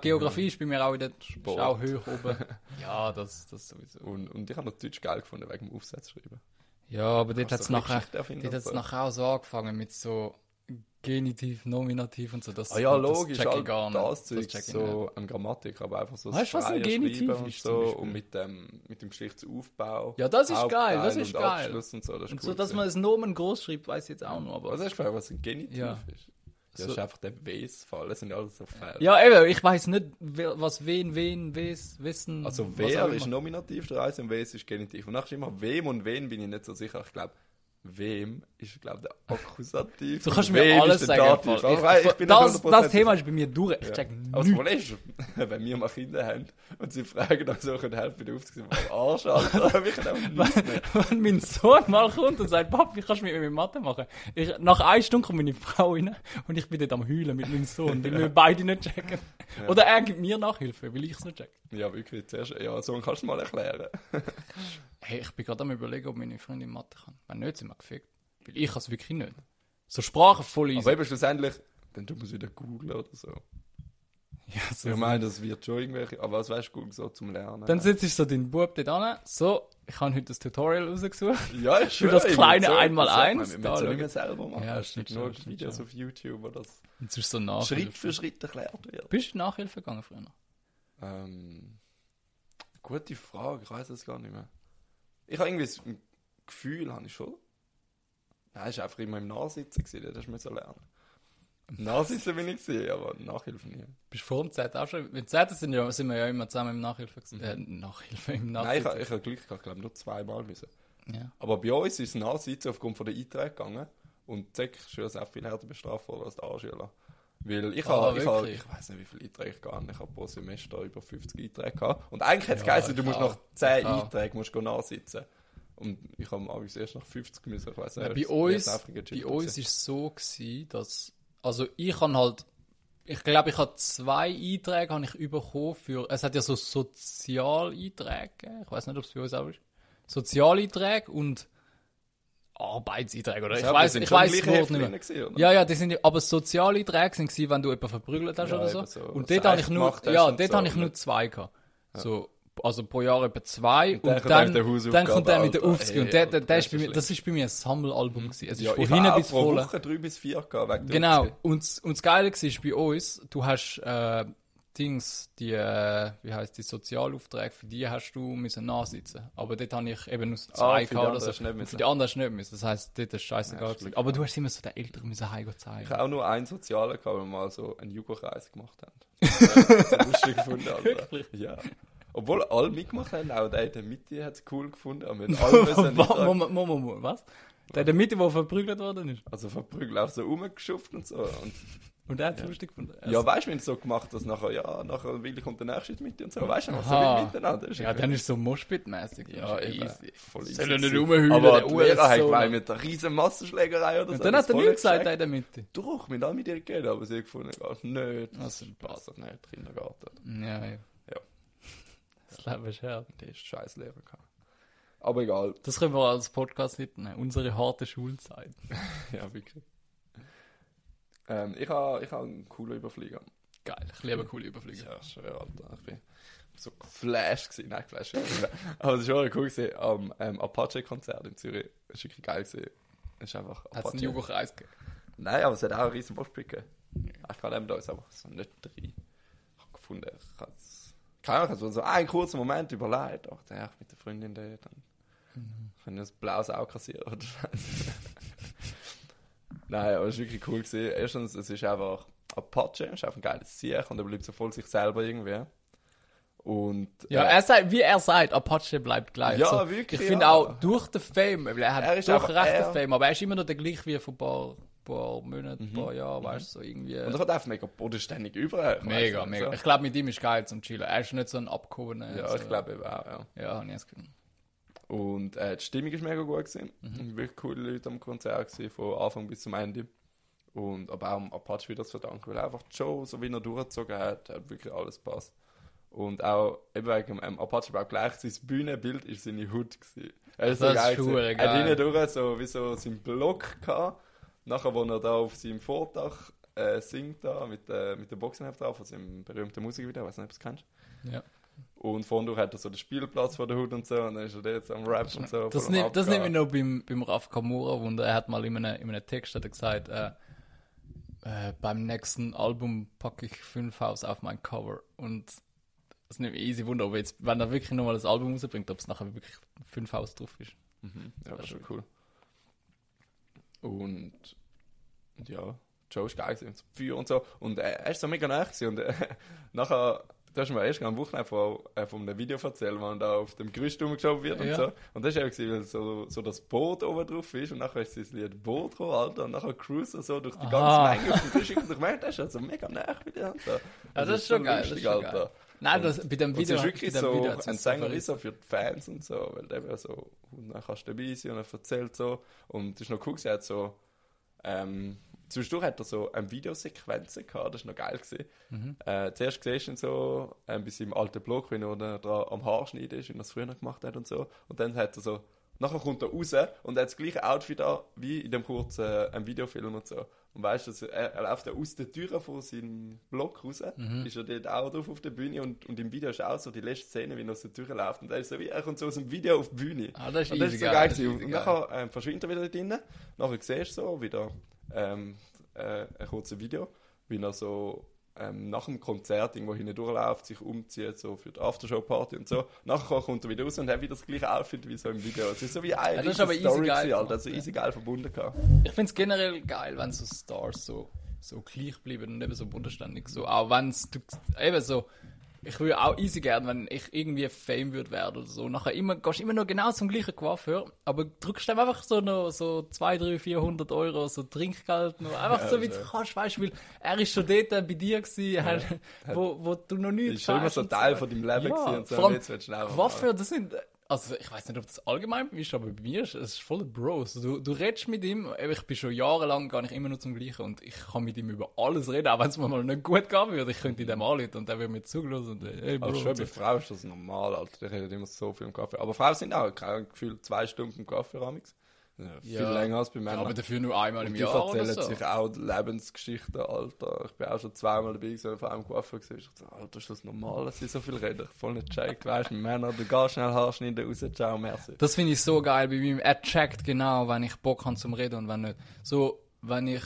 Geografie ist bei mir auch wieder Sport. ist auch hoch oben. ja, das, das sowieso. und, und ich habe noch Deutsch geil gefunden, wegen dem Aufsatzschreiben. Ja, aber dort hat es nachher, dort hat's nachher auch so angefangen mit so Genitiv, Nominativ und so. Das, Ah ja, das logisch, check ich gar nicht. das Zeug, ich so an Grammatik, aber einfach so Weißt du, was ein Genitiv Schreiben und ist, so und mit dem, mit dem Geschlechtsaufbau. Ja, das ist Hauptteil geil, das ist geil. Abschluss und so, das ist Und cool so, dass man das Nomen groß schreibt, weiß ich jetzt auch noch. Aber Was hast du gefragt, was ein Genitiv Ja. ist? Das So- ist einfach der Wes-Fall, das sind ja alles so Fälle. ja, eben, ich weiß nicht, was wen, wen, wes, wissen. Also wer ist. Nominativ der Reise und Wes ist Genitiv. Und nachher ist immer wem und wen bin ich nicht so sicher. Ich glaube, Wem ist, glaube ich, der Akkusativ? Du kannst mir alles sagen. Ich, ich bin das, das 100% Thema ist bei mir durch. Ich Ja. check Aber das nichts. Problem ist, wenn wir mal Kinder haben und sie fragen, ob sie können helfen der Aufsicht, Arsch, Alter, können nicht mehr. Wenn mein Sohn mal kommt und sagt, Papi, kannst du mit mir Mathe machen? Ich, nach einer Stunde kommt meine Frau rein und ich bin dort am Heulen mit meinem Sohn, weil wir beide nicht checken. Oder er gibt mir Nachhilfe, weil ich es nicht check. Ja, wirklich, zuerst, ja, so kannst du mal erklären. Hey, ich bin gerade am überlegen, ob meine Freundin Mathe kann. Wenn nicht, sind wir gefickt. Weil ich kann es wirklich nicht. So Sprachen voll easy. Aber eben schlussendlich, dann tun wir es wieder googeln oder so. ja, so Ich meine, das wird schon irgendwelche, aber was weißt du, so zum Lernen? Dann sitzt so dein Bub dort an. So, ich habe heute das Tutorial rausgesucht. ja, ich für das kleine so- Einmaleins, so- Wir da schau. nicht mehr selber machen. Ja, es stimmt gibt nur schon, Videos auf YouTube, wo das es ist so Nachhilfe. Schritt für Schritt erklärt wird. Bist du Nachhilfe gegangen früher? Ähm, gute Frage, ich weiß es gar nicht mehr. Ich habe irgendwie ein Gefühl, habe ich schon. Nein, es war einfach immer im Nachsitzen, gewesen, das musste ich lernen. Im Nachsitzen bin ich gewesen, aber Nachhilfe nie. Bist du vor dem Z auch schon? Mit Z sind, ja, sind wir ja immer zusammen im Nachhilfe. gewesen. Äh, Nachhilfe, im Mhm. Nein, ich, habe- ich habe Glück gehabt, ich glaube nur zweimal müssen. ja. Aber bei uns ist es Nachsitzen aufgrund von der Einträge gegangen und die Säckschüler sind auch viel härter bestraft worden als die A-Schüler. Weil ich Ah, habe, ich, habe, ich weiß nicht, wie viele Einträge ich habe. Ich habe pro Semester über 50 Einträge gehabt. Und eigentlich hätte es Ja, geheißen, du musst nach 10 Ich auch. Einträgen musst nachsitzen. Und ich habe am erst nach 50 müssen, ich weiß nicht. Bei es- uns, bei uns ist es so gewesen, dass, also ich habe halt, ich glaube, ich habe zwei Einträge habe ich bekommen für, es hat ja so Sozialeinträge. Ich weiß nicht, ob es bei uns auch ist. Sozialeinträge und Arbeitseinträge, oder? Ja, Ich weiß, ich weiß das Wort nicht mehr. gewesen? Ja, ja, die sind, aber Sozialeinträge sind gewesen, wenn du jemanden verprügelt hast Ja, oder so. so. Und Das dort habe ich nur, ja, und dort so, habe ich nur zwei gehabt. So, also pro Jahr etwa zwei und, dann kommt dann, Hausaufgabe, dann kommt der mit der. Aufsicht. Und der, der, der das ist bei mir, das ist bei mir ein Sammelalbum gewesen. Es ist Ja, von ich hinten habe bis vorne. Woche drei bis vier gehabt, Genau. Und, und das Geile war bei uns, du hast, äh, Dings, die, äh, wie heißt die Sozialaufträge, für die hast du müssen nachsitzen. Aber dort habe ich eben nur so zwei Ah, für die gehabt oder anderen so. Für die anderen hast du nicht müssen. Das heisst, dort ist scheißegal. Ja, Aber du hast immer so den Eltern müssen heim zeigen. Ich habe auch nur einen Sozialen gehabt, wo wir mal so einen Jugendkreis gemacht haben. Ich lustig gefunden, Alter. Ja. Obwohl alle mitgemacht haben, auch der in der Mitte hat es cool gefunden, aber alle Moment, Moment, Moment, was? Der in der Mitte, der verprügelt worden ist. Also verprügelt, auch so rumgeschufft und so. Und, Und der hat es lustig gefunden. ja, weißt du, wenn es so gemacht dass nachher, ja, nachher Willi kommt der nächste mit und so, weißt du, was so Aha. wie miteinander ist. ja, dann ist es so Moshpit-mäßig. ja, easy. voll Soll er nicht rumheulen, Aber der Lehrer hat gemeint, mit einer riesen Massenschlägerei oder so. Und dann hat er nichts gesagt, in der Mitte. Doch, haben auch mit ihr geredet, aber sie hat gefunden, ah, nicht, das ein passt doch nicht, Kindergarten. Ja, ja. Ja. Das Leben ist hart. Der ist scheiß Lehrer gehabt. Aber egal, Das können wir als Podcast mitnehmen. Unsere harte Schulzeit. ja, wirklich. Ähm, ich habe ich ha einen coolen Überflieger. Geil, ich liebe coole Überflüge. Ja, schön, Alter. Ich bin so geflasht gewesen. Nein, geflasht. Aber es war schon cool gewesen am ähm, Apache-Konzert in Zürich. Es war wirklich geil gewesen. Es ist einfach Hat es einen Jugendkreis gegeben? Nein, aber es hat auch einen riesen Bosch gegeben. Ich kann eben da ist aber so nicht drei. Ich habe gefunden, ich habe es. Keine Ahnung, ich habe so einen kurzen Moment überlegt. Ich dachte, ja, mit der Freundin da, dann können wir das blaues Auge kassieren oder. Nein, aber es war wirklich cool gewesen. Erstens, es ist einfach Apache, es ist einfach ein geiles Sieg und er bleibt so voll sich selber irgendwie. Und Ja, äh, er sagt, wie er sagt, Apache bleibt gleich. Ja, so, wirklich, Ich finde ja. auch durch den Fame, weil er hat Er ist doch recht den. Fame, aber er ist immer noch der gleiche wie vor ein paar, paar Monaten, ein paar Jahren, weißt du, so irgendwie. und er hat einfach mega bodenständig über. mega, mega. Ich glaube, mit ihm ist geil zum Chillen. Er ist nicht so ein abgehobener. Ja, so. ich glaube auch, ja. Ja, habe ich das Gefühl. Und äh, die Stimmung ist mega gut gewesen. Mhm. Wirklich coole Leute am Konzert gewesen, von Anfang bis zum Ende. Und aber auch am Apache wieder zu verdanken, weil einfach die Show, so wie er durchgezogen hat, hat wirklich alles passt. Und auch eben wegen dem Apache war auch gleich sein Bühnenbild ist seine Hut gewesen. Er ist so Das ist geil. gewesen. verdammt Er hat hinten durch so wie so seinen Block gehabt. Nachher, wo er da auf seinem Vordach äh, singt da mit, äh, mit der Boxenheft drauf, von seinem berühmten Musikvideo, ich weiß nicht, ob du es kennst. Ja. Und vorne durch hat er so den Spielplatz vor der Hut und so, und dann ist er jetzt am Rap und so. Das, nimmt, das nimmt mich noch beim, beim Raf Kamura wunder. Er hat mal in einem, in einem Text hat er gesagt, äh, äh, beim nächsten Album packe ich fünf Haus auf mein Cover. Und das nimmt mich easy wunder, ob jetzt, wenn er wirklich nochmal das Album rausbringt, ob es nachher wirklich fünf Haus drauf ist. Mhm. Ja, das ist schon cool. Und, und ja, Joe ist geil und so Feuer und so. Und äh, er ist so mega nah gewesen. Und äh, nachher du hast mir erst am Wochenende von, äh, von einem Video erzählt, wo da auf dem Gerüst rumgeschoben wird und Ja. so. Und das war eben, weil so, so das Boot oben drauf ist und nachher ist das Lied Boot gekommen, Alter, und nachher cruisen so durch die Aha. ganze Menge auf dem Gerüst. Und ich merke, das ist also mega nah bei dir. Alter. Ja, das ist schon geil, das ist schon geil. Nein, das, bei dem Und Video, es ist wirklich so Video ein Sänger ist so für die Fans und so, weil der wäre so, und dann kannst du dabei sein und er erzählt so. Und das ist noch cool, er hat so, ähm, zwischendurch hat er so eine Videosequenzen gehabt, das war noch geil. Gewesen. Mhm. Äh, zuerst siehst du ihn so, ähm, bei seinem alten Blog, wie er da dran am Haarschneiden ist, wie er das früher gemacht hat und so. Und dann hat er so, nachher kommt er raus und er hat das gleiche Outfit an, wie in dem kurzen äh, Videofilm und so. Und weißt du, er, er läuft ja aus der Tür von seinem Block raus, Mhm. ist er dort auch drauf auf der Bühne und, und im Video ist auch so die letzte Szene, wie er aus der Tür läuft. Und er ist so wie, er kommt so aus dem Video auf die Bühne. Ah, das ist und das ist so geil, geil. Und nachher ähm, verschwindet er wieder drinnen. Nachher siehst du so wieder ähm, äh, ein kurzes Video, wie er so ähm, nach dem Konzert irgendwo hinten durchläuft, sich umzieht, so für die Aftershow-Party und so. Nachher kommt er wieder raus und hat wieder das gleiche Outfit wie so im Video. Es ist so wie eine Ja, das ist aber easy Story geil gewesen, Alter. gemacht, Also ja. easy geil verbunden gehabt. Ich finde es generell geil, wenn so Stars so, so gleich bleiben und eben so bodenständig. So, auch wenn es, eben so, ich würde auch easy gern, wenn ich irgendwie Fame würde werden oder so. Nachher immer, gehst immer noch genau zum gleichen Coiffeur, aber drückst ihm einfach so noch so 2, 3, 400 Euro so Trinkgeld noch. Einfach so, wie du ja. kannst, weißt du, weil er ist schon dort bei dir gewesen, er- wo, wo du noch Das nichts ist schon immer hast so Teil von deinem Leben Ja, gewesen und so. vor allem jetzt willst du schnell Coiffeur, das sind, also ich weiß nicht, ob das allgemein ist, aber bei mir ist es voll Bros. Du, du redest mit ihm, ich bin schon jahrelang gar nicht immer nur zum Gleichen und ich kann mit ihm über alles reden, auch wenn es mir mal nicht gut gehen würde. Ich könnte ihm anrufen und er würde mir zugelassen und hey Bro. Aber schon bei. Frauen ist das normal, Alter. Die reden immer so viel im Kaffee. Aber Frauen sind auch, kein Gefühl, zwei Stunden im Kaffee, Amix. Ja, viel Ja. länger als bei Männern. aber dafür nur einmal im die Jahr oder erzählen so. sich auch Lebensgeschichten, Alter. Ich bin auch schon zweimal dabei gewesen, vor allem Coiffeur gesehen. Ich dachte, Alter, ist das normal, dass sie so viel reden? Ich voll nicht checkt, weißt du, mit Männern, du gehst schnell Haarschneiden, raus, ciao, merci. Das finde ich so geil bei ihm. Er checkt genau, wenn ich Bock habe zum Reden und wenn nicht. So, wenn ich,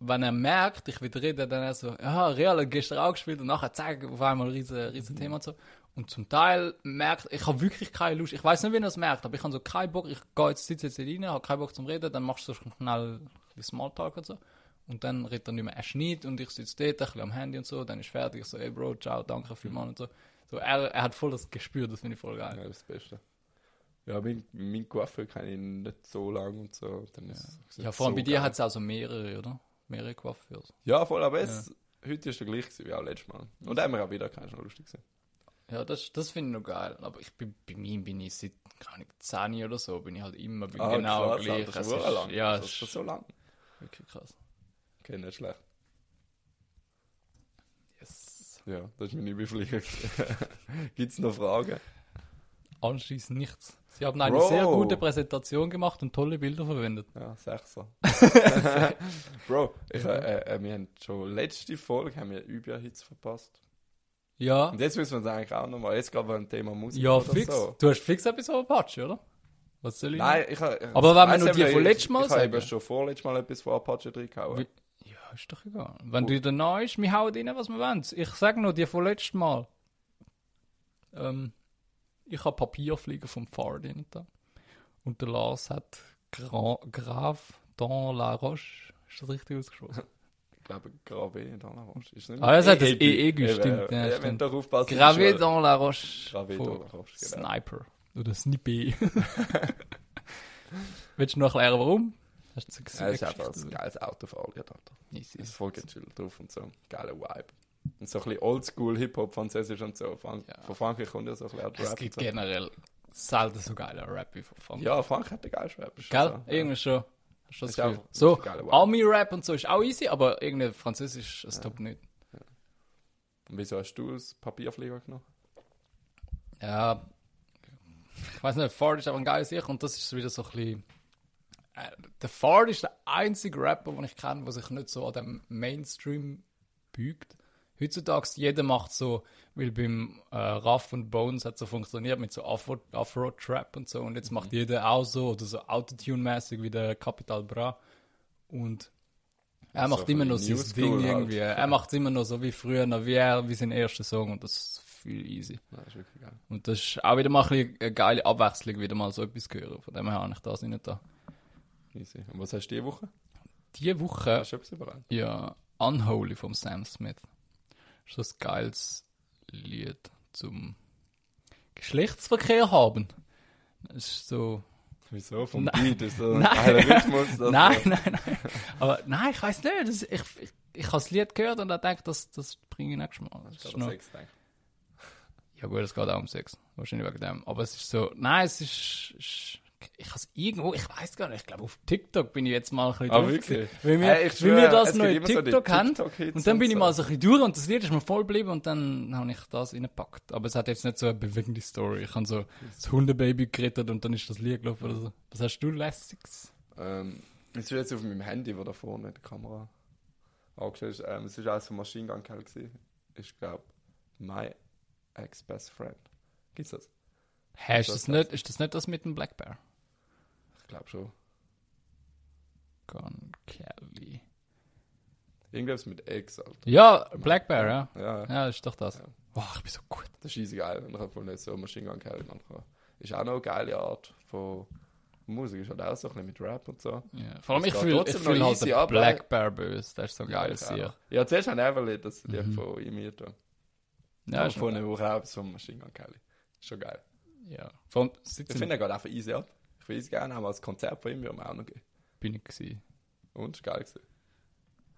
wenn er merkt, ich will reden, dann er so, ja, Real hat gestern auch gespielt und nachher zeigt auf einmal ein riesen, riesen Thema und so. Und zum Teil merkt, ich habe wirklich keine Lust. Ich weiß nicht, wie er es merkt, aber ich habe so keinen Bock. Ich gehe jetzt, sitze jetzt hier rein, habe keinen Bock zum Reden, dann machst du so schnell ein Smalltalk und so. Und dann redet er nicht mehr, er schneidet und ich sitze dort ein bisschen am Handy und so, dann ist fertig. Ich so, ey Bro, ciao, danke vielmals und so. So, er, er hat voll das Gespür, das finde ich voll geil. Ja, das Beste. Ja, mein, mein Coiffeur kenne ich nicht so lange und so. Dann ist es Ja, vor allem so bei dir hat es auch so mehrere, oder? Mehrere Coiffeurs. Ja, voll, aber es, heute ist der gleich gewesen wie auch letztes Mal. Und da haben wir auch wieder noch lustig gewesen. Ja, das, das finde ich noch geil. Aber ich bin, bei mir bin ich seit, keine Ahnung, 10 oder so, bin ich halt immer bin genau krass, gleich. Alter, Es schon ist- lang. Ja, das ist ist schon so lang. wirklich krass. Okay, nicht schlecht. Yes. Ja, das ist meine Überflieger. Gibt es noch Fragen? Anschließend nichts. Sie haben eine Bro. sehr gute Präsentation gemacht und tolle Bilder verwendet. Ja, Sechser. Bro, ich, äh, äh, wir haben schon letzte Folge haben wir Übja-Hits verpasst. Ja. Und jetzt müssen wir uns eigentlich auch nochmal, jetzt gerade beim Thema Musik Ja, fix. so. Du hast fix etwas auf Apache, oder? Was soll ich? Nein, ich habe... Aber wenn wir eben, die von ich- letztem Mal Ich habe eben sagen. schon vorletztes Mal etwas von Apache reingehauen. Ja, ist doch egal. Wenn du danach ist, wir hauen rein, was wir wollen. Ich sage nur die von letztem Mal. Ähm, ich habe Papierfliegen vom Fahrer drin da. Und der Lars hat Gra Grave dans la Roche. Ist das richtig ausgesprochen? Ich glaube, Gravé dans la Roche. Ist nicht Ah, er sagt das Eh, EE Eben, gestimmt, ja, ja, wenn stimmt. du doch aufpasst. ist Gravé schon- dans la Roche. Gravé von dans la Roche, genau. Sniper. Oder Snippy. Willst du noch erklären, warum? Hast du Ja, es ist einfach ein geiles Autofahrlied, Alter. Es ist voll gechillt drauf und so. Geiler Vibe. Und so ein bisschen oldschool Hip-Hop, Französisch und so. Frank Ja. Von Frankreich kommt ja so ein bisschen Es gibt so. generell selten so geile Rap wie von Frankreich. Ja, Frankreich hat den geilsten Rap. Gell? so. Irgendwie schon. Hast du das Ist Gefühl? auch- So. Army-Rap und so ist auch easy, aber irgendwie Französisch ist top nicht. Und wieso hast du das Papierflieger genommen? Ja, ich weiß nicht, Ford ist aber ein geiles Sicher und das ist wieder so ein bisschen. Äh, der Ford ist der einzige Rapper, den ich kenne, der sich nicht so an dem Mainstream bügt. Heutzutage jeder macht so, weil beim äh, Raff und Bones hat so funktioniert mit so Afro-Trap und so und jetzt macht jeder auch so oder so Autotune-mäßig wie der Capital Bra und er macht immer noch sein Ding halt. irgendwie. Er macht es immer noch so wie früher, noch wie er, wie sein erster Song und das ist viel easy. Ja, das ist wirklich geil. Und das ist auch wieder mal ein eine geile Abwechslung, wieder mal so etwas zu hören. Von dem her habe ich das nicht da. Easy. Und was hast du diese Woche? Diese Woche, Hast du etwas überlegt? ja, Unholy vom Sam Smith. Das ist so ein geiles Lied zum Geschlechtsverkehr haben. Das ist so. Wieso? Vom Nein. Beat ist so ein Nein. geiler Rhythmus. nein, nein, nein. Aber nein, ich weiß nicht. Das, ich ich, ich habe das Lied gehört und habe gedacht, das, das bringe ich nächstes Mal. Das Ich ist noch, Sex gedacht. ja gut, es geht auch um Sex. Wahrscheinlich wegen dem. Aber es ist so, nein, es ist, ist ich habe es irgendwo, ich weiß gar nicht, ich glaube auf TikTok bin ich jetzt mal ein bisschen Ah, drauf wirklich? Weil wir, Hey, weil schwöre, wir das neue immer so die TikTok haben. TikTok-Hits Und dann bin ich so. mal so ein bisschen durch und das Lied ist mir voll geblieben und dann habe ich das reingepackt. Aber es hat jetzt nicht so eine bewegende Story. Ich habe so das Hundebaby gerettet und dann ist das Lied gelaufen oder so. Was hast du lässiges? Ähm, es ist jetzt auf meinem Handy, wo da vorne der Kamera angestellt ist. Ähm, es ist alles von Machine Gun Kelly. Ich glaube, My Ex-Best Friend. Gibt's das? Hä, ist Das das, nicht, ist das nicht das mit dem Black Bear? Ich glaube schon. Gun Kelly. Irgendwas mit Ex, Alter. Ja, Black Bear, ja. Ja, ja. Ja, das ist doch das. Ja. Boah, ich bin so gut. das ist easy geil. Und ich habe nicht so Machine Gun Kelly manchmal. Ist auch noch eine geile Art von Musik. Ist halt auch so ein bisschen mit Rap und so. Ja. Vor allem, ich fühle fühl halt den Black Bear böse. Das ist so geil. Sicher. Ja, zuerst habe ich Everly das Mhm. von ihm hier. da. Ja, ist von Woche auch von Machine Gun Kelly. Ist schon geil. Ja. Vor allem, Ich finde, er geht einfach easy ab. Ich es gerne haben als Konzert von ihm, mir auch noch geben. bin ich gewesen. Und, ist geil gewesen.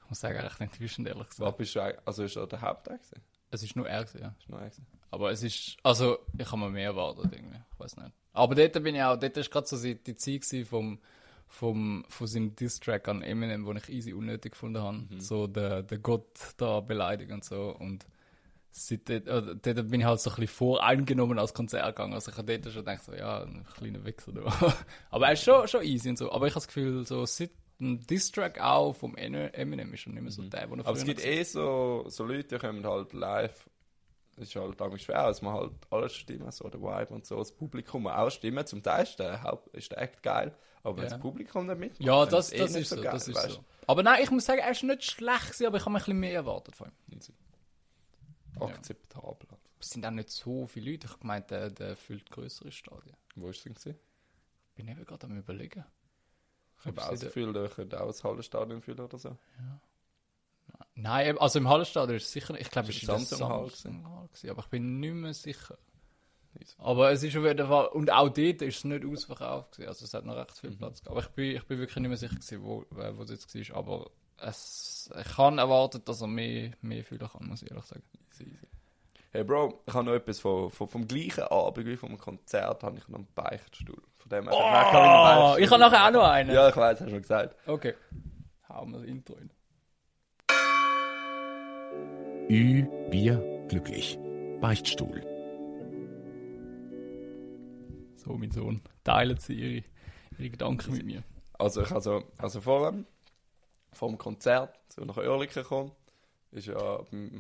Ich muss sagen, echt enttäuschend, ehrlich Was gesagt. bist du eigentlich, also ist er der Haupttag gewesen? Es ist nur er gewesen, ja. Ist noch er gewesen? Aber es ist, also, ich habe mir mehr erwartet, irgendwie. Ich weiß nicht. Aber dort bin ich auch, dort ist gerade so die die Zeit gewesen vom, vom, von seinem Diss-Track an Eminem, den ich easy unnötig gefunden habe. Mhm. So, der, der Gott da beleidigt und so. Und seit dort, äh, dort bin ich halt so ein bisschen voreingenommen als Konzert gegangen. Also ich habe dort schon gedacht, so, ja, ein kleiner Wichser. du. Aber er ist schon, schon easy und so. Aber ich habe das Gefühl, so, seit ein Diss-Track auch vom Eminem ist schon nicht mehr so der, den er Mhm. Aber es gibt eh so, so Leute, die kommen halt live. Es ist halt damals schwer, dass man halt alles stimmen, so der Vibe und so, das Publikum auch stimmen. Zum Teil ist der, Haupt, ist der Act geil, aber wenn Ja. das Publikum nicht mitmacht, Ja, dann das, eh das nicht ist so, geil, das ist weißt so. Aber nein, ich muss sagen, er ist nicht schlecht aber ich habe mir ein bisschen mehr erwartet von ihm. Akzeptabel. Es sind auch nicht so viele Leute. Ich gemeint, der, der füllt größere Stadien. Wo ist es denn? gewesen? Ich bin eben gerade am überlegen. Ich habe auch sie so da- könnte auch das Hallenstadion füllen oder so. Nein, eben- also im Hallenstadion ist es sicher. Ich glaube, es der Samsung Hall gewesen, aber ich bin nicht mehr sicher. Aber es ist auf jeden Fall, und auch dort ist es nicht ausverkauft gewesen. Also es hat noch recht viel Mhm. Platz gehabt. Aber ich bin, ich bin wirklich nicht mehr sicher gewesen, wo, äh, wo es jetzt war. Aber es, ich habe erwartet, dass er mehr, mehr fühlen kann, muss ich ehrlich sagen. Hey Bro, ich habe noch etwas von, von, vom gleichen Abend wie vom Konzert, habe ich noch einen Beichtstuhl. Von dem her, Oh, kann meinen Beichtstuhl? ich habe nachher auch noch einen. Ja, ich weiß, hast du schon gesagt. Okay. Hauen wir das Intro rein. Ü, Bier, glücklich. Beichtstuhl. So, mein Sohn. Teilen Sie Ihre, Ihre Gedanken mit mir. Also ich also, also vor dem, vor dem Konzert, so nach Oerlikon gekommen, ist ja beim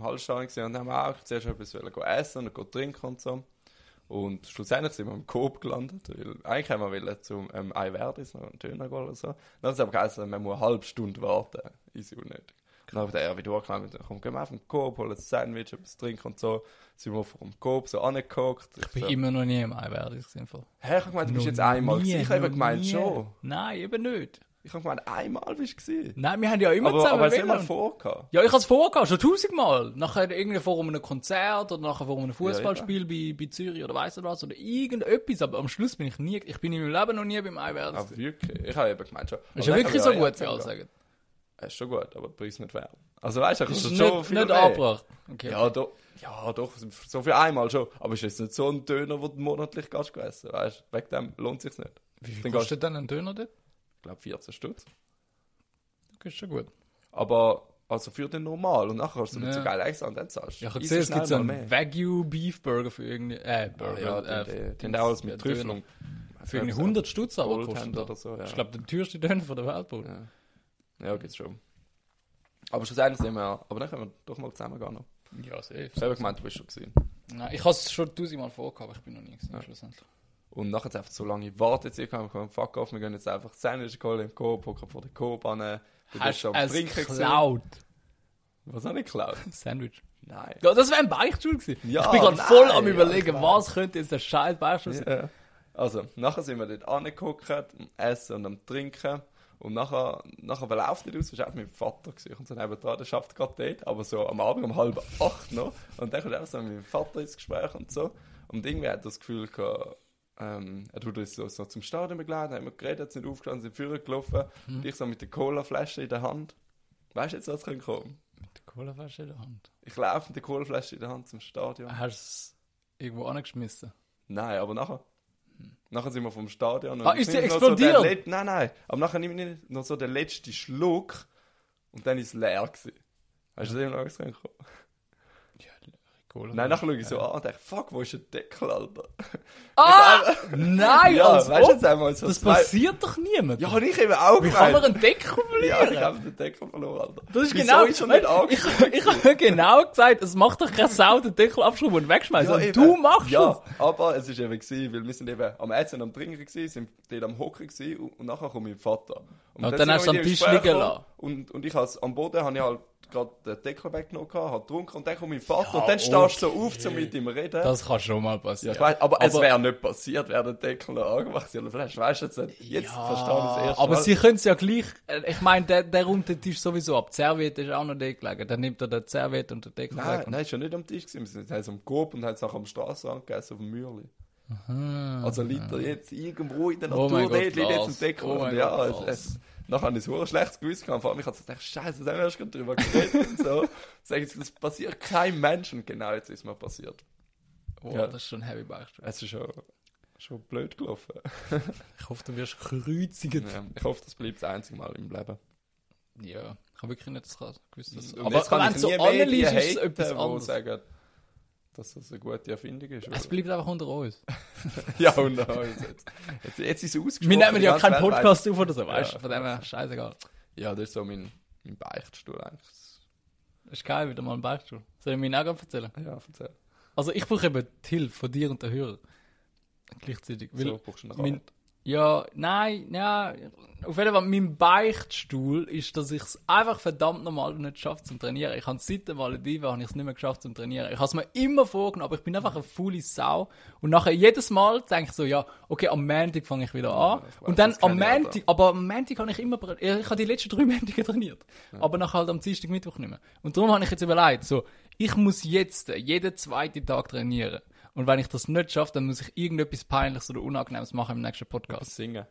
gesehen und dann haben auch zuerst etwas essen und trinken und so. Und schlussendlich sind wir im Coop gelandet, weil eigentlich haben wir wollen zum ähm, Eiverdi, so einen Döner gehen oder so. Dann hat es aber geheißen, man muss eine halbe Stunde warten. Easy unnötig. Dann habe ich den wieder durchgelangt, komm, gehen wir auf den Coop, holen ein Sandwich, etwas trinken und so. Sind wir vor dem Coop so angeguckt. Ich bin so, immer noch nie im Eiwerde gesehen. Hä, ich gemeint, du bist Noch jetzt einmal nie, gewesen. Ich habe noch gemeint, schon. Nein, eben nicht. Ich habe gemeint, einmal bist du. Nein, wir haben ja immer Aber, zusammen aber du wollen. immer vorgehabt? Ja, ich habe es vorgehabt, schon tausendmal. Nachher irgendwie vor einem Konzert oder nachher vor einem Fußballspiel bei, bei Zürich oder weiss nicht was oder irgendetwas. Aber am Schluss bin ich nie, ich bin in meinem Leben noch nie beim Eiwerde. Ah, wirklich? Ich habe eben gemeint schon. ist ja wirklich so gut, wie alle sagen. Es ist schon gut, aber der Preis nicht wert. Also weißt du, ich kannst nicht, schon viel nicht angebracht. Okay. Ja, doch. Ja, doch. So für einmal schon. Aber es ist jetzt nicht so ein Döner, wo du monatlich gehst essen. Weißt du, wegen dem lohnt es sich nicht. Wie viel Dann kostet denn ein Döner dort? Ich glaube 14 Stutz. Das ist schon gut. Aber also für den normal und nachher hast du nicht Ja. so geil extra und dann zahlst. Ja, ich habe gesehen, es gibt so einen Wagyu Beef Burger für irgendwie, äh, Ah, Burger, ja, äh, den, den, den auch alles mit ja, Trüffel Döner. und Für irgendwie 100 Stutz aber kostet oder so, ja. Ich glaube, der teuerste Döner von der Welt, Bruder. Ja, ja geht's schon. Aber schlussendlich sind wir ja. Aber dann können wir doch mal zusammen gehen. noch. Ja, safe. Ich habe gemeint, du bist schon gesehen. Nein, ich habe es schon tausendmal vorgehabt, aber ich bin noch nie gesehen, Ja. schlussendlich. Und nachher einfach so lange Wartezeit gehabt, wir haben fuck off, wir gehen jetzt einfach Sandwich holen im Coop, hocken vor der Coop an. Du bist Hast schon du am es geklaut? Was habe ich geklaut? Sandwich. Nein. Ja, das wäre ein Beichtstuhl gewesen. Ja, ich bin gerade voll am ja, überlegen, ich weiß. was könnte jetzt der scheiß Beichtstuhl sein. Ja. Also, nachher sind wir dort angeguckt, am Essen und am Trinken. Und nachher, nachher wer läuft nicht aus, war auch mein Vater. Gewesen. Und so nebenan, der schafft gerade dort, aber so am Abend um halb acht noch. Und dann kommt auch so mit meinem Vater ins Gespräch und so. Und irgendwie hat er das Gefühl gehabt, ähm, er tut uns so, so zum Stadion begleiten, haben wir geredet, sind aufgestanden, sind vorher gelaufen. Und ich so mit der Colaflasche in der Hand. Weißt du jetzt, was kommt kommen? Mit der Colaflasche in der Hand. Ich laufe mit der Colaflasche in der Hand zum Stadion. Hast du es irgendwo angeschmissen? Nein, aber nachher. Nachher sind wir vom Stadion. und Ah, ist noch so explodiert? Let- nein, nein. Aber nachher nehme ich nicht noch so den letzten Schluck und dann ist es leer gewesen. Hast du das eben noch gesehen? Ja, Cola. Nein, nachher schaue ich so an und denke, fuck, wo ist der Deckel, Alter? Ah! Nein, ja, als weißt du jetzt einmal so Das zwei- passiert doch niemand. Ja, und ich eben auch Wie kann man einen Deckel Ja, verlieren? ich habe den Deckel verloren, Alter. Das ist Wieso genau. ist er nicht ich angeschlossen? ich habe genau gesagt, es macht doch keine Sau den Deckel abschrauben und wegschmeißen. Ja, Ja, du machst Ja, es. aber es ist eben gewesen, weil wir sind eben am Essen und am Trinken gewesen, sind dort am Hocken gewesen und, und nachher kommt mein Vater. Und, Und dann sind hast wir du am Tisch liegen lassen. Und, und ich has, am Boden habe ich halt gerade den Deckel weggenommen, habe getrunken und dann kommt mein Vater Ja, und dann stehst du so auf, um mit ihm zu reden. Das kann schon mal ja, passieren. ich weiss, aber, es Aber- wäre nicht passiert, wäre der Deckel noch angemacht gewesen. Vielleicht weißt du jetzt nicht. Jetzt verstehe ich das erste aber Mal. sie können es ja gleich. äh, Ich meine, der, der räumt den Tisch sowieso ab. Die Serviette ist auch noch dort gelegen. Dann nimmt er den Serviette und den Deckel Nein, weg. nein, ist schon nicht am Tisch gewesen. Wir sind haben am Coop und haben es nachher am Straßenrand gegessen, auf dem Mürli. Also liegt er jetzt irgendwo in der Oh Natur, mein dort liegt jetzt ein Deckel. Oh ja, Gott, es, es, nachher habe ich ein schlechtes Gewissen gehabt. Vor allem, ich habe gedacht, Scheiße, da haben wir erst gerade drüber geredet und so. Sag ich, das passiert keinem Menschen. Genau, jetzt ist mir passiert. Oh, Ja. das ist schon heavy Beichtstuhl. Es ist schon, schon blöd gelaufen. Ich hoffe, du wirst kreuzigend. Ja, ich hoffe, das bleibt das einzige Mal im Leben. Ja, ich habe wirklich nicht das gewusst. Dass, Und aber jetzt kann ich so nie ist es haten, etwas die anderes. sagen, dass das eine gute Erfindung ist. Es oder? bleibt einfach unter uns. ja, und dann jetzt, jetzt, jetzt ist es ausgesprochen. Wir nehmen ja keinen Podcast auf oder so, weißt du? Ja. Von dem her, scheißegal. Ja, das ist so mein, mein Beichtstuhl eigentlich. Das ist geil, wieder mal ein Beichtstuhl. Soll ich mir auch erzählen? Ja, erzähl. Also ich brauche eben die Hilfe von dir und der Hörer. Gleichzeitig. Weil So, brauchst du noch mein, Hand. Ja, nein, ja, auf jeden Fall, mein Beichtstuhl ist, dass ich es einfach verdammt normal nicht schaffe zum Trainieren. Ich habe seit der Malediven habe ich es nicht mehr geschafft zum Trainieren. Ich habe es mir immer vorgenommen, aber ich bin einfach eine faule Sau. Und nachher jedes Mal denke ich so, ja, okay, am Montag fange ich wieder an. ich weiß, und dann am Montag, aber am Montag habe ich immer, ich habe die letzten drei Montage trainiert. Aber nachher halt am Dienstag, Mittwoch nicht mehr. Und darum habe ich jetzt überlegt, so, ich muss jetzt jeden zweiten Tag trainieren. Und wenn ich das nicht schaffe, dann muss ich irgendetwas Peinliches oder Unangenehmes machen im nächsten Podcast. Singen.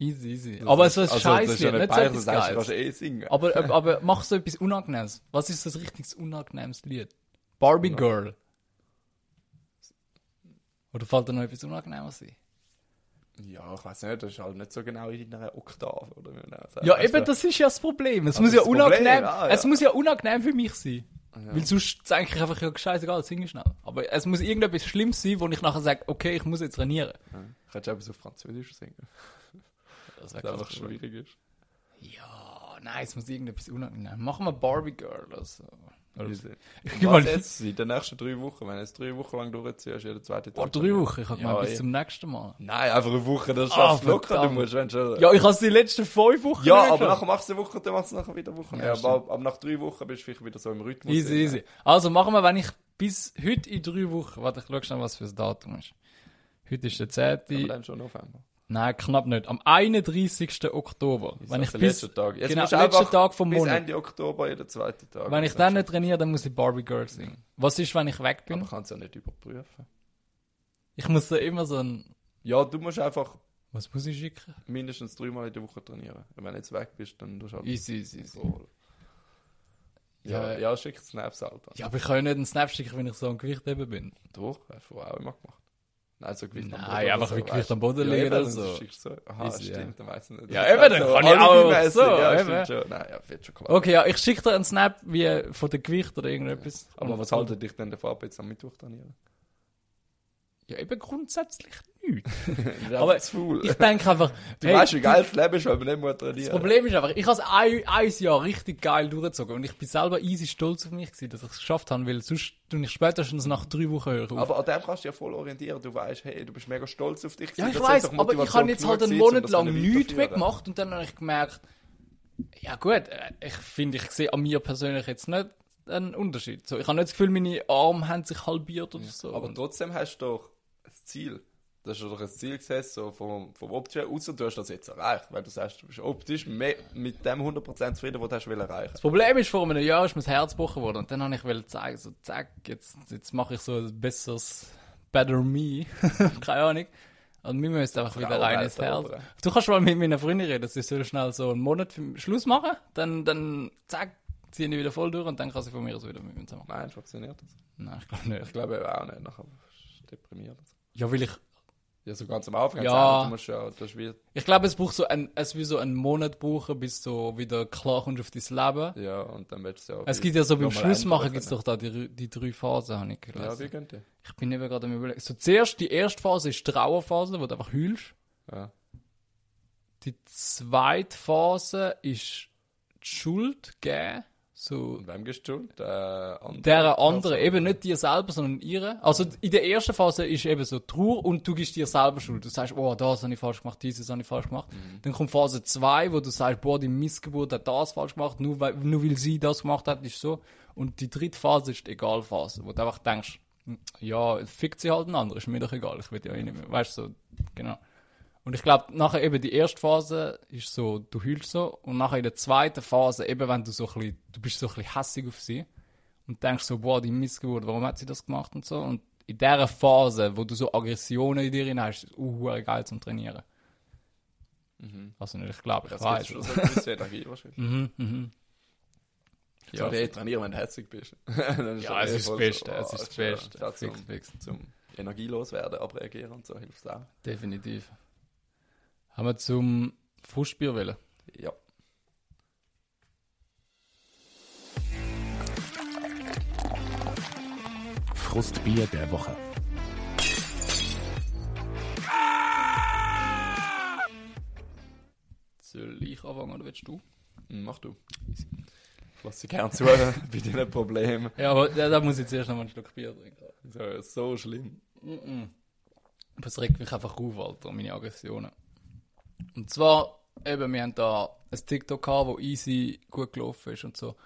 Easy, easy. aber es ist also, scheiße, das ist ja nicht, nicht so peinlich, etwas das Geiles. eh singen. Aber, aber, aber mach so etwas Unangenehmes. Was ist das richtiges unangenehmes Lied? Barbie Girl. Oder fällt dir noch etwas Unangenehmes ein? Ja, ich weiß nicht, das ist halt nicht so genau in deiner Oktave, oder wie man sagt. Ja, eben, das ist ja das Problem. Es Ah, muss das ja das Problem, unangenehm, ah, ja. es muss ja unangenehm für mich sein. Ja. Weil sonst denke ich einfach, ja, scheißegal, singe schnell. Aber es muss irgendetwas Schlimmes sein, wo ich nachher sage, okay, ich muss jetzt trainieren. Ja. Ich hätte etwas auf Französisch singen, Das was einfach schwierig ist. Ja, nein, es muss irgendetwas unangenehm. Machen wir Barbie Girl. Also. Oder- Easy. Ich Was jetzt in den nächsten drei Wochen, wenn du jetzt drei Wochen lang durchziehst, jeden zweiten Boah, Tag. drei Wochen. Ich habe Ja, gemeint, bis zum nächsten Mal. Nein, einfach eine Woche, das Ah, schaffst du locker, du musst, wenn schon... Ja, ich habe es die letzten fünf Wochen Ja, aber nachher machst du eine Woche, dann machst du nachher wieder eine Woche. Ja, aber, aber nach drei Wochen bist du vielleicht wieder so im Rhythmus. Easy, drin. easy. Also machen wir, wenn ich bis heute in drei Wochen, warte, ich schau schnell, was für ein Datum ist. Heute ist der Aber 10. dann schon November. Nein, knapp nicht. Am 31. Oktober. Wenn ich der bis, letzte Tag. Jetzt genau, letzten Tag vom bis Monat. Ende Oktober jeden zweiten Tag. Wenn ich dann nicht trainiere, dann muss ich Barbie Girl singen. Was ist, wenn ich weg bin? Aber kannst du ja nicht überprüfen. Ich muss da immer so ein, Ja, du musst einfach was muss ich schicken? mindestens dreimal in der Woche trainieren. Und wenn du jetzt weg bist, dann tust du halt Easy, easy, easy. Ja, Ja. ja, schick Snaps halt an. Ja, aber ich kann ja nicht einen Snap schicken, wenn ich so am Gewicht eben bin. Doch, hast du auch immer gemacht. Nein, so Gewicht am Nein, Boden. oder einfach so, wie Gewicht am Boden ja, liegen eben, oder so. so. Aha, Easy, stimmt, dann weiss ich nicht. Ja, eben, dann so kann ich auch so, Ja, eben. stimmt schon. Nein, ja, wird schon klar. Okay, ja, ich schicke dir einen Snap wie von der Gewicht oder irgendetwas. Aber was haltet dich denn davon ab, jetzt am Mittwoch trainieren? Ja, eben grundsätzlich nichts. Ja, Aber faul. Ich denke einfach, Du hey, weißt, wie geil das Leben ist, wenn man nicht mehr Das trainieren Problem ist einfach, ich habe es ein, ein Jahr richtig geil durchgezogen und ich bin selber easy stolz auf mich gewesen, dass ich es geschafft habe, weil sonst tue ich spätestens nach drei Wochen hören auf. Aber an dem kannst du ja voll orientieren. Du weißt, hey, du bist mega stolz auf dich. ja, ich Das weiß, aber ich habe jetzt halt einen Monat das lang nichts mehr gemacht und dann habe ich gemerkt, ja gut, äh, ich finde, ich sehe an mir persönlich jetzt nicht einen Unterschied. So, ich habe nicht das Gefühl, meine Arme haben sich halbiert oder so. Aber trotzdem hast du doch ein Ziel. Das ist doch ein Ziel gesetzt, so vom, vom optischen, außer du hast das jetzt erreicht, weil du sagst, du bist optisch mehr mit dem 100% zufrieden, was du hast erreichen. Das Problem ist, vor einem Jahr ist mir das Herz gebrochen worden und dann habe ich zeigen, so zack, jetzt, jetzt mache ich so ein besseres Better Me, keine Ahnung. Und wir müssen einfach wieder rein ins Herz. Du kannst mal mit meiner Freundin reden, dass sie so schnell so einen Monat Schluss machen, dann, dann zack, ziehen die wieder voll durch und dann kann sie von mir aus wieder mit mir zusammen. Nein, funktioniert das. Nein, ich glaube nicht. Ich glaube auch nicht, nachher bist du deprimiert. Ja, weil ich, Ja, so ganz am Anfang, Ja. ja. du musst ja, das wie, ich glaube, es braucht so ein, es wie so einen Monat brauchen, bis du wieder klar kommst auf dein Leben. ja, und dann willst du ja... Es wie- gibt ja so beim Schluss machen, gibt es doch da die, die drei Phasen, habe ich Ja, gelesen. wie gehen die? ich bin eben gerade am überlegen. So, zuerst die erste Phase ist die Trauerphase, wo du einfach heulst. Ja. Die zweite Phase ist die Schuld geben. So, Und wem gibst du? Der andere? der andere, eben nicht dir selber, sondern ihre. Also in der ersten Phase ist eben so Trauer und du gibst dir selber Schuld. Du sagst, oh, das habe ich falsch gemacht, dieses habe ich falsch gemacht. Dann kommt Phase 2, wo du sagst, boah, die Missgeburt hat das falsch gemacht, nur weil, nur weil sie das gemacht hat, ist so. Und die dritte Phase ist die Egalphase, wo du einfach denkst, hm, ja, fickt sie halt ein anderer, ist mir doch egal, ich will ja eh nicht mehr. Weißt du, so, genau. Und ich glaube, nachher eben die erste Phase ist so, du heulst so. Und nachher in der zweiten Phase, eben wenn du so ein bisschen, du bist so ein bisschen hässig auf sie. Und denkst so, boah, die Missgeburt, warum hat sie das gemacht und so. Und in dieser Phase, wo du so Aggressionen in dir hinein hast, ist es uh, geil zum Trainieren. Also nicht, ich glaube, ich Das weiß. gibt schon so Energie wahrscheinlich. Mhm, mhm. Ja, Ja, hey, trainieren, wenn du hässlich bist. Ja, es eh ist das Beste, so, es oh, ist das ja, Beste. Fix, zum, fix. zum energielos werden, abreagieren und so hilft es auch. Definitiv. Haben wir zum Frustbier wollen? Ja. Frustbier der Woche. Soll ich anfangen oder willst du? Hm, Mach du. Ich lasse dich gerne zuhören bei deinen Problemen. Ja, aber da, da muss ich zuerst noch mal einen Schluck Bier trinken. So, so schlimm. Das regt mich einfach auf, Alter, meine Aggressionen. Und zwar, eben, wir haben da ein TikTok gehabt, wo easy gut gelaufen ist und so.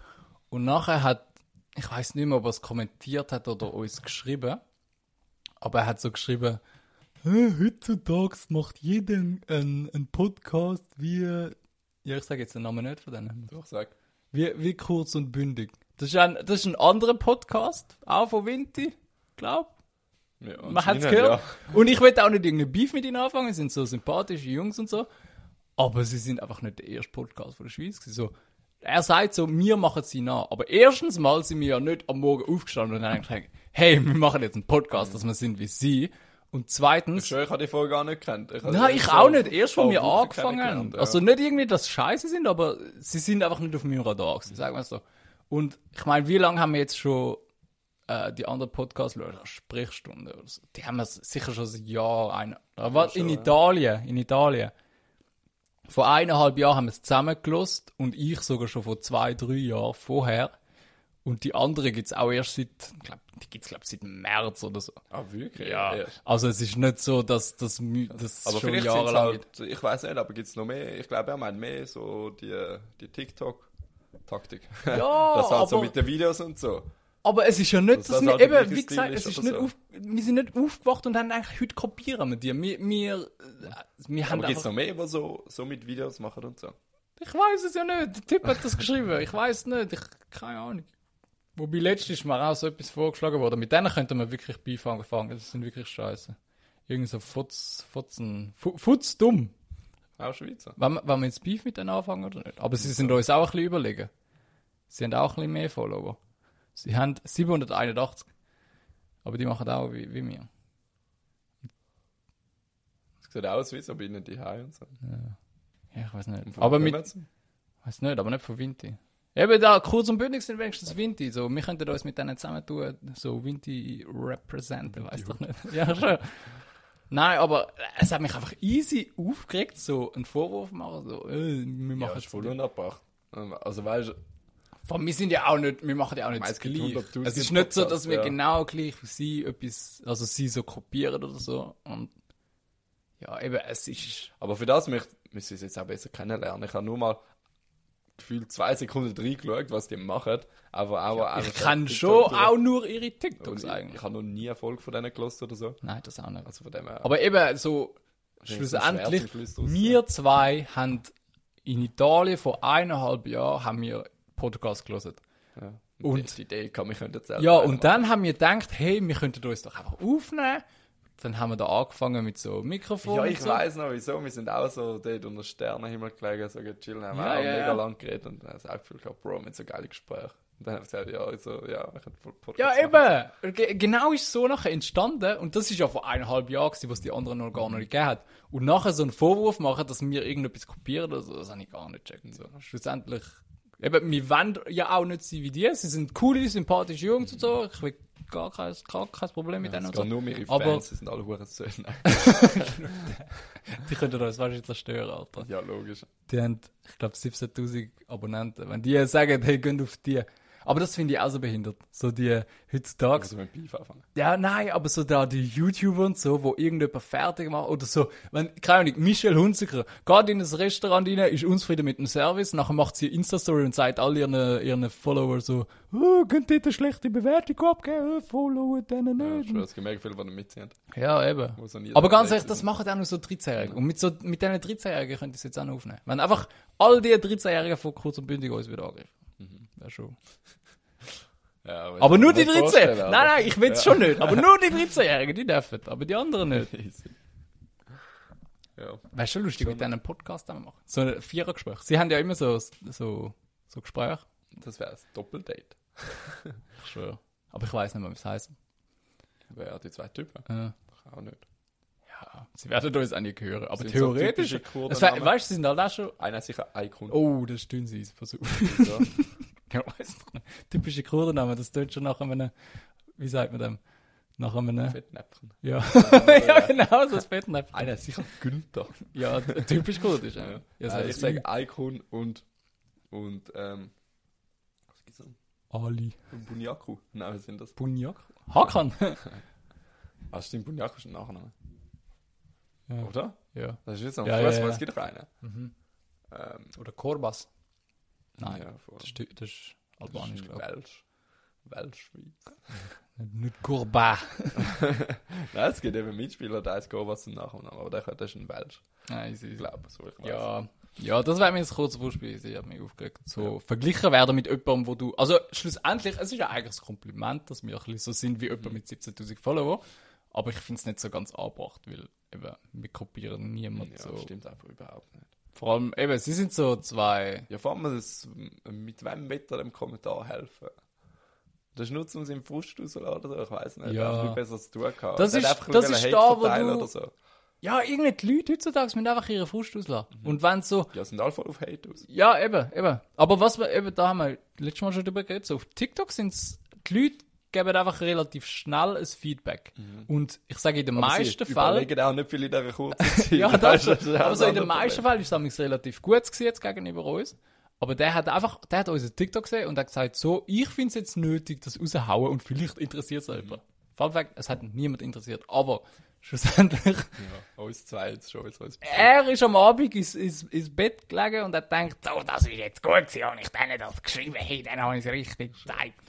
Und nachher hat, ich weiß nicht mehr, ob er es kommentiert hat oder uns geschrieben, aber er hat so geschrieben, «Hä, heutzutage macht jeder einen, einen Podcast wie, ja, ich sage jetzt den Namen nicht von denen. Doch, sag. Wie, wie kurz und bündig. Das ist ein, das ist ein anderer Podcast, auch von Vinti, glaub. Ja, Man hat es gehört. Und ich will auch nicht irgendeinen Beef mit ihnen anfangen. Sie sind so sympathische Jungs und so. Aber sie sind einfach nicht der erste Podcast von der Schweiz. So, er sagt so, wir machen sie nach. Aber erstens mal sind wir ja nicht am Morgen aufgestanden und haben gesagt, hey, wir machen jetzt einen Podcast, dass wir sind wie sie. Und Ja. zweitens, ich habe die Folge gar nicht gekannt. Ich Nein, ich auch nicht. Erst, wo wir Wochen angefangen haben. ja. Also nicht irgendwie, dass sie scheiße sind, aber sie sind einfach nicht auf meinem Radar gewesen, sagen wir es so. Und ich meine, wie lange haben wir jetzt schon äh, die anderen Podcasts, Leute, Sprechstunde oder so? Die haben wir sicher schon ein Jahr, ein, schon, in. Italien, in Italien. Vor eineinhalb Jahren haben wir es zusammengelost und ich sogar schon vor zwei, drei Jahren vorher. Und die andere gibt es auch erst seit, ich glaub, die gibt es glaube seit März oder so. Ah, wirklich? Ja, Ja. also es ist nicht so, dass das, das Aber schon jahrelang halt, ich weiß nicht, aber gibt es noch mehr? Ich glaube, er meint mehr so die, die TikTok-Taktik. Ja, das halt so aber- mit den Videos und so. Aber es ist ja nicht, Dass dass, das wir eben, wie gesagt, es ist nicht so. auf, wir sind nicht aufgewacht und haben eigentlich heute kopieren wir die. Wir, wir, äh, wir haben Aber gibt es noch mehr, die so, so mit Videos machen und so? ich weiß es ja nicht. Der Typ hat das geschrieben. Ich weiß nicht. Ich, keine Ahnung. Wobei letztens ist mir auch so etwas vorgeschlagen worden. Mit denen könnte man wirklich Beef anfangen. Das sind wirklich scheiße. Irgend so Futz, Futzen, Fu- Futz dumm. Auch Schweizer. Wollen wir, wollen wir jetzt Beef mit denen anfangen oder nicht? Aber sie sind uns auch ein bisschen überlegen. Sie haben auch ein bisschen mehr Follower. Sie haben 781. Aber die machen auch wie, wie wir. Das sieht aus wie so bei ihnen die und so. Ja, ich weiß nicht. Aber mit, weiß nicht, aber nicht von Vinti. Eben da, kurz und bündig sind wenigstens Vinti. So, wir könnten uns mit denen zusammen tun, so Vinti representen, weiß doch nicht. Ja, schon. Nein, aber es hat mich einfach easy aufgeregt, so einen Vorwurf machen, so, äh, wir Ja, machen ist es voll voll. unabbracht. Also weißt du, Allem, wir sind ja auch nicht, wir machen ja auch nicht Es das gleich. 100.000 Es ist nicht so, dass wir ja. genau gleich wie sie etwas, also sie so kopieren oder so. Und ja, eben, es ist. aber für das möchte, müssen wir es jetzt auch besser kennenlernen. Ich habe nur mal gefühlt zwei Sekunden reingeschaut, was die machen. Aber auch Ich kann schon auch nur ihre TikToks ich, eigentlich. ich habe noch nie eine Folge von denen gelost oder so. Nein, das auch nicht. Also von dem her. Aber eben so, schlussendlich, wir zwei haben in Italien vor eineinhalb Jahren haben wir Podcast gelesen. ja. und- und die Idee kann mich könnte selber Ja, und dann haben wir gedacht, hey, wir könnten uns doch einfach aufnehmen. Dann haben wir da angefangen mit so Mikrofonen. Ja, ich so. weiß noch wieso. Wir sind auch so dort unter Sternenhimmel gelegen, so chillen, haben Ja, auch ja, mega ja. lang geredet und dann habe ich das Gefühl gehabt, Bro, mit so geile Gespräche. Und dann haben wir gesagt, ja, also, ja, ich voll Podcast Ja, machen. eben. Ge- Genau ist so nachher entstanden. Und das ist ja vor eineinhalb Jahren, gewesen, was die anderen noch gar nicht gegeben hat. Und nachher so einen Vorwurf machen, dass wir irgendetwas kopieren oder so, das habe ich gar nicht gecheckt. So. Schlussendlich, eben, wir wollen ja auch nicht sein wie die. Sie sind coole, sympathische Jungs und so. Ich will gar kein, gar kein Problem mit denen Es so. nur ihre Aber- Fans, sie sind alle Hurensöhne. Die könnten uns wahrscheinlich zerstören, Alter. ja, logisch. Die haben, ich glaube, 17.000 Abonnenten. Wenn die sagen, hey, gehen auf die. Aber das finde ich auch so behindert. So die heutzutage. Also mit Beef anfangen. Ja, nein, aber so da die YouTuber und so, wo irgendjemand fertig macht oder so, wenn, keine Ahnung, Michelle Hunziker geht in ein Restaurant rein, ist unzufrieden mit dem Service, nachher macht sie Insta-Story und sagt all ihren, ihren Follower so, oh, könnt ihr eine schlechte Bewertung abgeben, oh, followen denen Ja, nicht. ich schwöre, es gibt mega viele, die nicht mitziehen. Ja, eben. Aber ganz ehrlich, das machen auch nur so 13-Jährige. Und mit, so, mit diesen 13-Jährigen könnt ihr es jetzt auch noch aufnehmen. Wenn einfach all die 13-Jährigen von kurz und bündig uns wieder angreifen. Wäre schon. Ja, Aber ich nur die mir 13. vorstellen, Nein, aber- nein, ich will es Ja. schon nicht. Aber nur die 13-Jährigen, die dürfen. Aber die anderen nicht. Ja. Wäre schon lustig, mit einen Podcast machen. So ein Vierergespräch. Sie haben ja immer so, so, so Gespräche. Das wäre ein Doppeldate. Ich schwöre. Aber ich weiß nicht mehr, wie es heisst. Wer die zwei Typen? Äh, Auch nicht. ja, sie werden uns auch nicht hören. Aber Sind so theoretisch. wär, weißt du, sie sind halt auch schon. Einer sicher ein Kunde. Oh, das tun sie. Pass auf. Ja, weiß doch nicht. Typische Kurdennamen, das tönt schon nach einem, wie sagt man dem? Nach einem, Fettnäpfchen. ja. ja, genau, so ein Fettnäpfchen. Einer ist sicher Günther. Ja, typisch kurdisch, ja. Ja. so äh, ich sage Aikun und und ähm, was gibt's noch? Ali. Bunyaku. Nein, was sind das? Bunyak? Hakan. Ah, stimmt, Bunyaku ist ein Nachname. ja. Oder? ja. Das ist jetzt ein Ja, Fußball, ja, ja. es gibt doch einen. Mhm. Ähm, Oder Korbas. Nein, Ja, das, ist, das ist Das albanisch, glaube Welsch. Welschschweiz. ich. Nicht Korba. Nein, es gibt eben Mitspieler, der heißt Govas zum Nachnamen, aber der, der ist ein Welsch. Nein, Ich glaube, so ich weiß. Ja, ja, das wäre mir jetzt kurz Vorspiel, sie hat mich aufgeregt. So verglichen werden mit jemandem, wo du, also schlussendlich, es ist ja eigentlich ein Kompliment, dass wir ein bisschen so sind wie Mhm. jemand mit 17.000 Follower, aber ich finde es nicht so ganz angebracht, weil eben, wir kopieren niemand Ja, so. das stimmt einfach überhaupt nicht. Vor allem, eben, sie sind so zwei, Ja, vor allem, das, mit wem wird er dem Kommentar helfen? Das ist nur zum seinen Frust rausladen oder so, ich weiß nicht. Ja. Einfach besser zu tun gehabt. Das ist- das ist Hate da, wo du- Oder so. ja, irgendwie die Leute heutzutage müssen einfach ihre Frust auslassen. Und wenn so, Ja, sind alle voll auf Hate aus. Ja, eben, eben. Aber was wir eben, da haben wir letztes Mal schon drüber geredet, so auf TikTok sind die Leute geben einfach relativ schnell ein Feedback. Und ich sage in den Aber meisten Fällen, überlegen auch nicht viel in dieser kurzen Zeit. ja, das, schon. ist aber so in den meisten Fällen ist es relativ gut jetzt gegenüber uns. Aber der hat einfach, der hat unseren TikTok gesehen und hat gesagt, so, ich finde es jetzt nötig, das raushauen und vielleicht interessiert es jemand. Fun Fact, es hat niemand interessiert. Aber schlussendlich. Ja, uns zwei jetzt schon. Uns er ist am Abend ins, ins, ins Bett gelegen und hat gedacht, so, das ist jetzt gut gewesen, und ich denen das geschrieben, hey, dann habe ich es richtig gezeigt.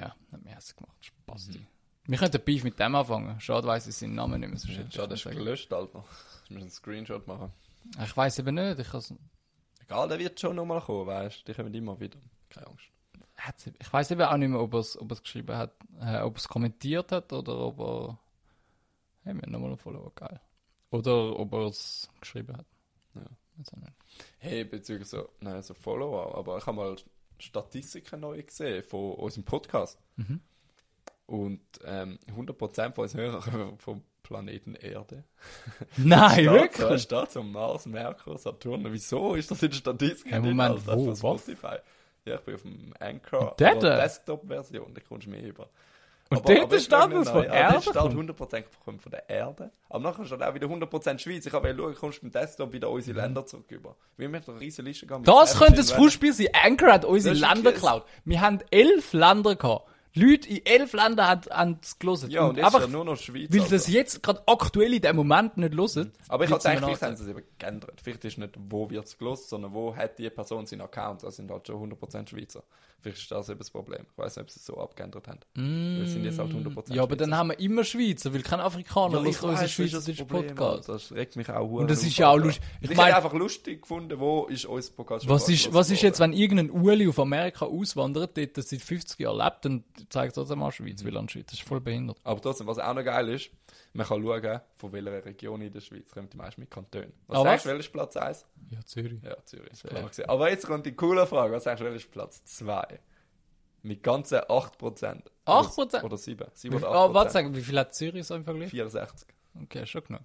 Ja, hat mir hässlich gemacht, Spaß. Wir könnten Beef mit dem anfangen. Schade weiss ich seinen Namen nicht mehr so schön. Schade, das ist gelöscht, Alter. Ich muss einen Screenshot machen. Ich weiß eben nicht, ich Egal, der wird schon nochmal kommen, weißt du? Die kommen immer wieder. Keine Angst. ich weiß eben auch nicht mehr, ob er es ob er's geschrieben hat, äh, ob er es kommentiert hat oder ob er. Hey, wir haben nochmal einen Follower, geil. Oder ob er es geschrieben hat. Ja. Hey, bezüglich so, nein, so Follower, aber ich habe mal Statistiken neu gesehen von unserem Podcast. Mhm. Und ähm, 100% von uns Hörern vom Planeten Erde. Nein, so, wirklich? so Mars, Merkur, Saturn. Wieso ist das in Statistik nicht, Moment, wo? Spotify? Ja, ich bin auf dem Anchor, Desktop-Version, da kommst du mir über. Und Aber- dort aber steht das von Erde dort steht kommt? 100% kommt von der Erde. Aber nachher steht auch wieder 100% Schweiz. Ich habe ja schauen, kommst du mit dem Desktop wieder unsere Länder zurück über. Wir müssen eine riesige Liste gehen. mit Das könnte das Fußspiel sein. Anchor hat unsere Länder geklaut. Wir haben elf Länder gehabt. Leute in elf Ländern haben, es gelesen. Ja, und jetzt einfach, ist ja nur noch Schweiz. weil es jetzt gerade aktuell in dem Moment nicht hören. Aber ich habe gedacht, vielleicht haben sie es eben geändert. Vielleicht ist nicht, wo wird es gelost, sondern wo hat die Person seinen Account. Das sind halt schon 100% Schweizer. Vielleicht ist das eben das Problem. Ich weiß nicht, ob sie es so abgeändert haben. Weil es sind jetzt halt 100% Ja, aber dann Schweizer. haben wir immer Schweizer, weil kein Afrikaner Ja, ich unseren das ist das schweizerischen Podcast. Das regt mich auch Und das ist ja auch lustig. Ich Ich mein- hätte einfach lustig gefunden, wo ist unser Podcast Was ist, was ist jetzt, wenn irgendein Uli auf Amerika auswandert, dort seit 50 Jahren lebt, dann zeigt trotzdem mal Schweiz, weil an Schweiz das ist voll behindert. Aber trotzdem, was auch noch geil ist, man kann schauen, von welcher Region in der Schweiz kommt die meisten mit Kantonen. Was Ah, sagst du, welcher ist Platz 1? Ja, Zürich. Ja, Zürich. Ist klar. Aber jetzt kommt die coole Frage. Was sagst du, welcher ist Platz 2? Mit ganzen 8%. 8%? Oder 7. 7 Wie, oder 8%. oh, warte, sag, wie viel hat Zürich so im Vergleich? 64. Okay, schon genug.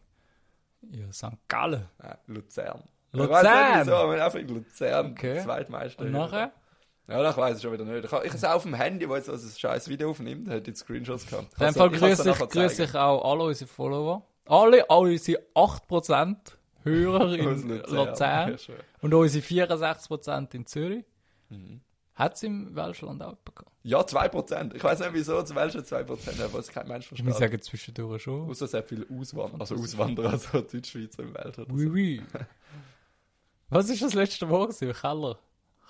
Ja, St. Gallen. Nein, Luzern. Luzern? Ich weiß nicht wieso, aber einfach in Luzern. Okay. Zweitmeister. Und nachher? Ja, das weiß ich schon wieder nicht. Ich habe es auf dem Handy, wo jetzt also ein scheiß Video aufnimmt, hat jetzt Screenshots gehabt. In dem Also, Fall grüße ich, zeigen. ich auch alle unsere Follower. Alle, alle unsere 8% Hörer in Luzern. Luzern Ja, und unsere 64% in Zürich. Mhm. Hat es im Welschland auch bekommen? Ja, 2%. Ich weiß nicht, wieso zum Welschen 2% haben, was kein Mensch Ich versteht. sagen zwischendurch schon. Außer sehr viele Auswanderer, also Auswanderer, also Deutschschweizer im so. Oui, oui. Was ist das letzte Wort? gewesen? Keller.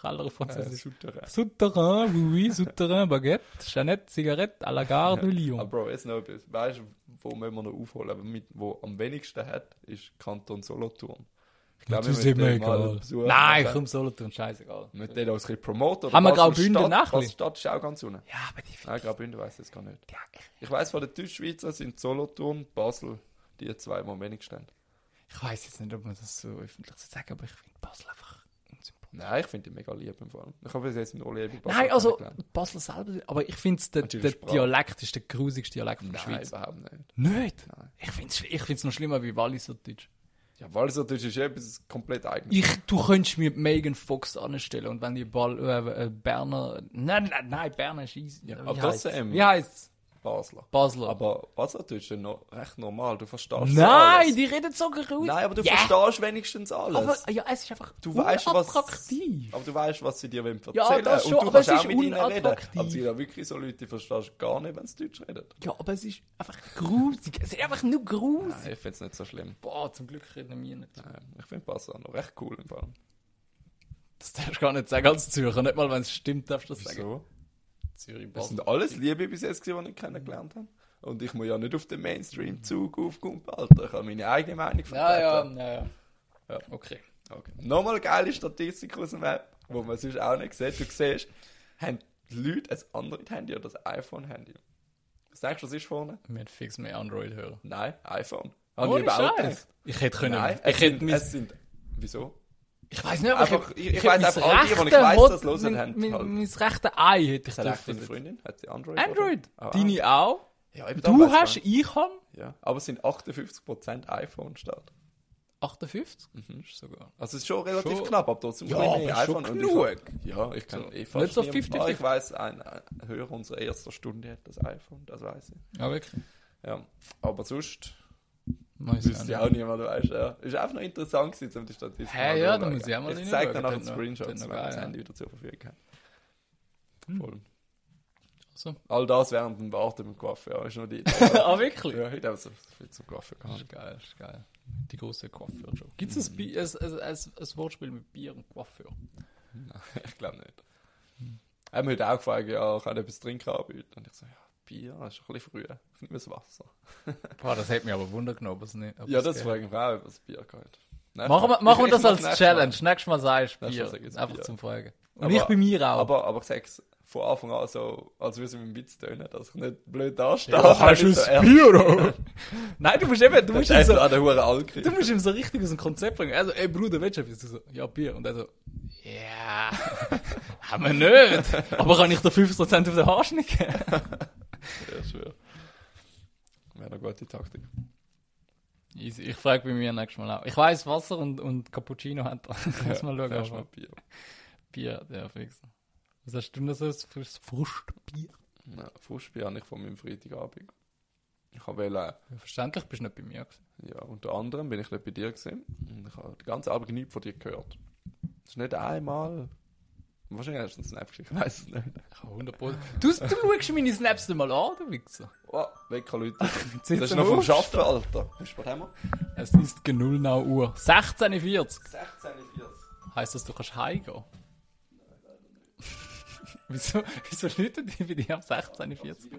Keller auf Äh, Französisch. Souterrain. Souterrain, oui, oui, Souterrain, Baguette, Jeannette, Zigarette à la gare de Aber Lyon. Bro, jetzt noch etwas. Weißt du, wo müssen wir noch aufholen? Aber mit, wo am wenigsten hat, ist Kanton Solothurn. Ich glaube, Das ist immer egal. Nein, Aber komm, Solothurn, scheißegal. Mit denen bisschen promoten. Haben wir Graubünden nachher? Basel Stadt ist auch ganz unten. Ja, aber die Nein, Graubünden weiss ich jetzt gar nicht. Ja, Ich weiss, von den Deutschschweizer sind Solothurn, Basel die zwei, die am wenigsten haben. ich weiß jetzt nicht, ob man das so öffentlich so sagen, aber ich finde Basel einfach. Nein, ich finde die mega lieb im Fall. Ich habe bis jetzt noch nie bei Basel Nein, also. Basel selber, aber ich finde der, der. Dialekt ist der grusigste Dialekt von der Nein, Schweiz. überhaupt nicht. Nicht? Nein. Ich finde es ich find's noch schlimmer wie Walliserdeutsch. Ja, Walliserdeutsch ist etwas komplett eigenes. Ich, du könntest mir Megan Fox anstellen und wenn die Ball, äh, äh, Berner, nein, nein, nein, Berner ist easy. Ja, Wie aber heisst's? trotzdem. Wie heißt's? Basler. Basler. Aber Baseldeutsch ist noch recht normal. Du verstehst nein, alles. die reden so grusig. Nein, aber du Ja. verstehst wenigstens alles. Aber ja, es ist einfach du weißt, was, aber du weißt, was sie dir wollen Ja, erzählen das Und schon, du aber es kannst auch ist mit ihnen reden. Aber es ja wirklich so Leute, die verstehst gar nicht, wenn sie Deutsch reden. Ja, aber es ist einfach grusig. Es ist einfach nur grusig. Nein, ich finde es nicht so schlimm. Boah, zum Glück reden wir nicht. Nein, Ich finde Basel noch recht cool im Fall. Das darfst du gar nicht sagen als Zürcher. Nicht mal, wenn es stimmt, darfst du das sagen. Zürich, Das Basel. sind alles Liebe bis jetzt, die ich kennengelernt habe. Und ich muss ja nicht auf den Mainstream-Zug aufkumpen, Alter. Ich habe meine eigene Meinung Ja, ja, vertreten. ja, ja. Ja, okay. Okay. Nochmal geile Statistik aus dem Web, wo man sonst auch nicht sieht. Du siehst, haben die Leute ein Android-Handy oder ein iPhone-Handy? Was denkst du, was ist vorne? Hätten fix mehr Android hören. Nein, iPhone. Habe Ohne ich überhaupt nicht. Ich hätte können. Nein, ich es, hätte sind, es sind... Wieso? Ich weiß nicht, aber Einfach- ich, ich- ich mein einfach, all die, die ich rechte weiss, Hot- das hören, mein, haben mein, halt- mein rechte Ei hätte ich dürfen. deine Freundin? Hat sie Android? Android. Oder? Ah, Deine auch? Ja, eben, Du hast, ich habe. Ja, aber es sind 58% iPhone statt. 58? Ist sogar. Also es ist schon relativ Schon- knapp, aber trotzdem Ja, aber schon iPhone. Und genug. Ich, hab- ja, ich kann So. eh fast Nicht so niemanden- 50-50. Ah, Ich ein, ein Hörer unserer ersten Stunde hat das iPhone, das weiß ich. Ja, wirklich. Ja, aber sonst Weiß ich wüsste ich auch auch nicht. niemand, weißt du. Ja. Ist einfach noch interessant gewesen, um die Statistik Hä, ja, da muss ich auch mal Ich zeige dann nachher das hat wenn man das Handy ja. wieder zur Verfügung hat. Hm. Voll. So. All das während dem Warten beim Coiffeur, ja, ist noch die ah, wirklich? Ja, heute haben wir so viel zum Das gehabt. ist geil, ist geil. Die große Coiffeur-Show. Gibt es ein, Bi- ein, ein, ein, ein Wortspiel mit Bier und Coiffeur? Ich glaube nicht. Er hat mich heute auch gefragt, ja, kann ich etwas trinken anbieten? Und ich so, ja, Bier, das ist ein bisschen früh. Ich nehme das Wasser. Boah, das hat mich aber Wunder genommen, ob es nicht. ob Ja, es das ich mich auch, ob es Bier. Nein, Machen wir, machen wir das als nächstes Challenge. Nächstes Mal sagst du Nächstes Mal Bier. Einfach Bier. zum Fragen. Und Aber- ich bei mir auch. Aber, aber ich sag's von Anfang an so, als würde es mit dem Witz tönen, dass ich nicht blöd dastehe. Ja, hast du so ein Bier? Nein, du musst eben, du musst ihm so, an der du musst ihm so richtig aus dem Konzept bringen. Also, ey Bruder, willst du etwas? So, ja, Bier. Und er so, ja, haben wir nicht. Aber kann ich da 50% auf den Haarschnitt geben? Ja, schwör. Wäre eine gute Taktik. Easy. Ich frage bei mir nächstes Mal auch. Ich weiß Wasser und, und Cappuccino hat er. Muss mal schauen. Erst mal Bier. Bier, ja, fix. Was hast du noch so für Frustbier? Ja, Frustbier habe ich von meinem Freitagabend. Ich habe wählen, Ja, verständlich bist du nicht bei mir gewesen. ja, unter anderem bin ich nicht bei dir gewesen. Und ich habe den ganzen Abend nichts von dir gehört. Es ist nicht einmal Wahrscheinlich hast du einen Snap geschickt, ich weiß es nicht. 100 Du, du schaust meine Snaps nicht mal an, du Wichser. Oh, Wecker Leute. Das ist noch vom. Schaffen, Alter. Du bei dem? Es ist genau Uhr. 16.40 Uhr. 16.40 Heisst das, du kannst heimgehen? wieso, wieso läuten die bei dir am 16.40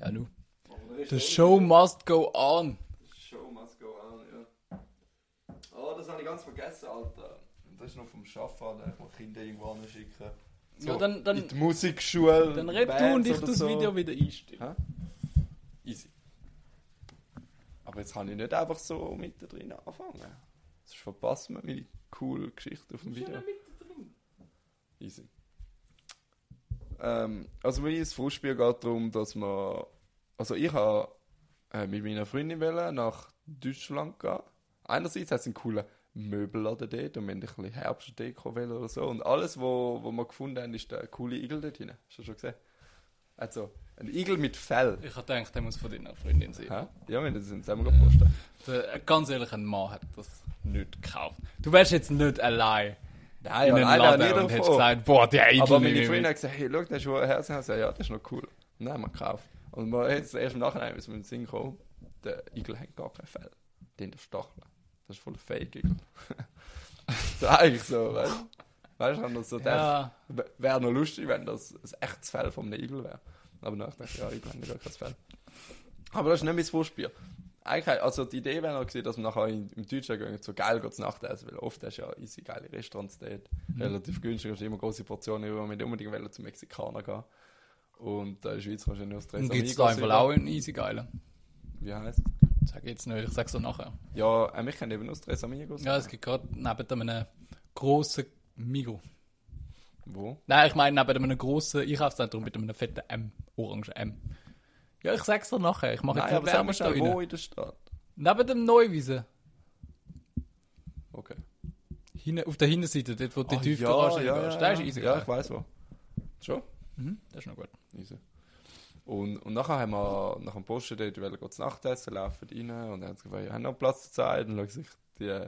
Ja, nu. The show must go on. Show must go on, ja. Oh, das habe ich ganz vergessen, Alter. Das ist noch vom Schaffen, muss Kinder irgendwo hinschicken. Ja, dann- dann- in die Musikschule. Dann red du und ich das so. Video wieder einstellen. Hä? Easy. Aber jetzt kann ich nicht einfach so mittendrin anfangen. Sonst verpasst man meine coole Geschichte auf dem Video. Easy. Ähm, also bei uns Fußspiel geht darum, dass man... Also ich habe äh, mit meiner Freundin wollen nach Deutschland gehen. Einerseits hat es einen coolen Möbelladen dort und wir haben ein bisschen Herbstdeko oder so. Und alles, wo, wo wir gefunden haben, ist der coole Igel dort drin. Hast du schon gesehen? Also, ein Igel mit Fell. Ich habe gedacht, der muss von deiner Freundin sein. Hä? Ja, wir haben das zusammen gepostet. Der, ganz ehrlich, ein Mann hat das nicht gekauft. Du wärst jetzt nicht allein Nein, in nein, Laden nicht und hättest gesagt, boah, der Igel Aber meine Freundin hat gesagt, hey, schau, der ist schon ein Herz. Ich habe gesagt, ja, das ist noch cool. Und dann haben wir gekauft. Und wir jetzt erst im Nachhinein müssen wir in den Sinn kommen, der Igel hat gar kein Fell. Den der Stacheln. Das ist voll so eigentlich so, weißt du? Weißt du, wenn das so Ja. gedacht, wäre noch lustig, wenn das ein echtes Fell einem Igel wäre. Aber dann dachte ich, ja, Igel haben ja gar kein Fell. Aber das ist nicht mein Vorspiel. Eigentlich, also die Idee wäre noch gewesen, dass wir nachher in, im Deutschen gehen, so geil zu Nacht essen, weil oft hast du ja easy geile Restaurants dort, relativ günstig, hast immer große Portionen, über nicht unbedingt wollen zum Mexikaner gehen. Und da in der Schweiz kannst du ja nur das Tres Und gibt es da einfach auch einen easy geilen? Wie heisst Sag ich jetzt nicht, ich sag's so nachher. Ja, äh, mich kennen eben das Tres Amigos. Ja, es gibt gerade neben einem grossen Migro. Wo? Nein, ich meine neben einem grossen Einkaufszentrum mit einem fetten M, orangen M. Ja, ich sag's dir nachher. Ich mache jetzt aber sag mal schnell, wo in der Stadt? Neben dem Neuwiesen. Okay. Hinten, auf der Hinterseite, dort wo die Ah, Tiefgarage ja, ist. ja, Der ist ja. Ja, ich weiß wo. Schon? Mhm, das ist noch gut. Easy. Und, und nachher haben wir nach dem Posten dort zu Nacht essen, laufen rein und dann haben sie gefragt, ja, haben noch Platz zur Zeit? Und schauen sich die?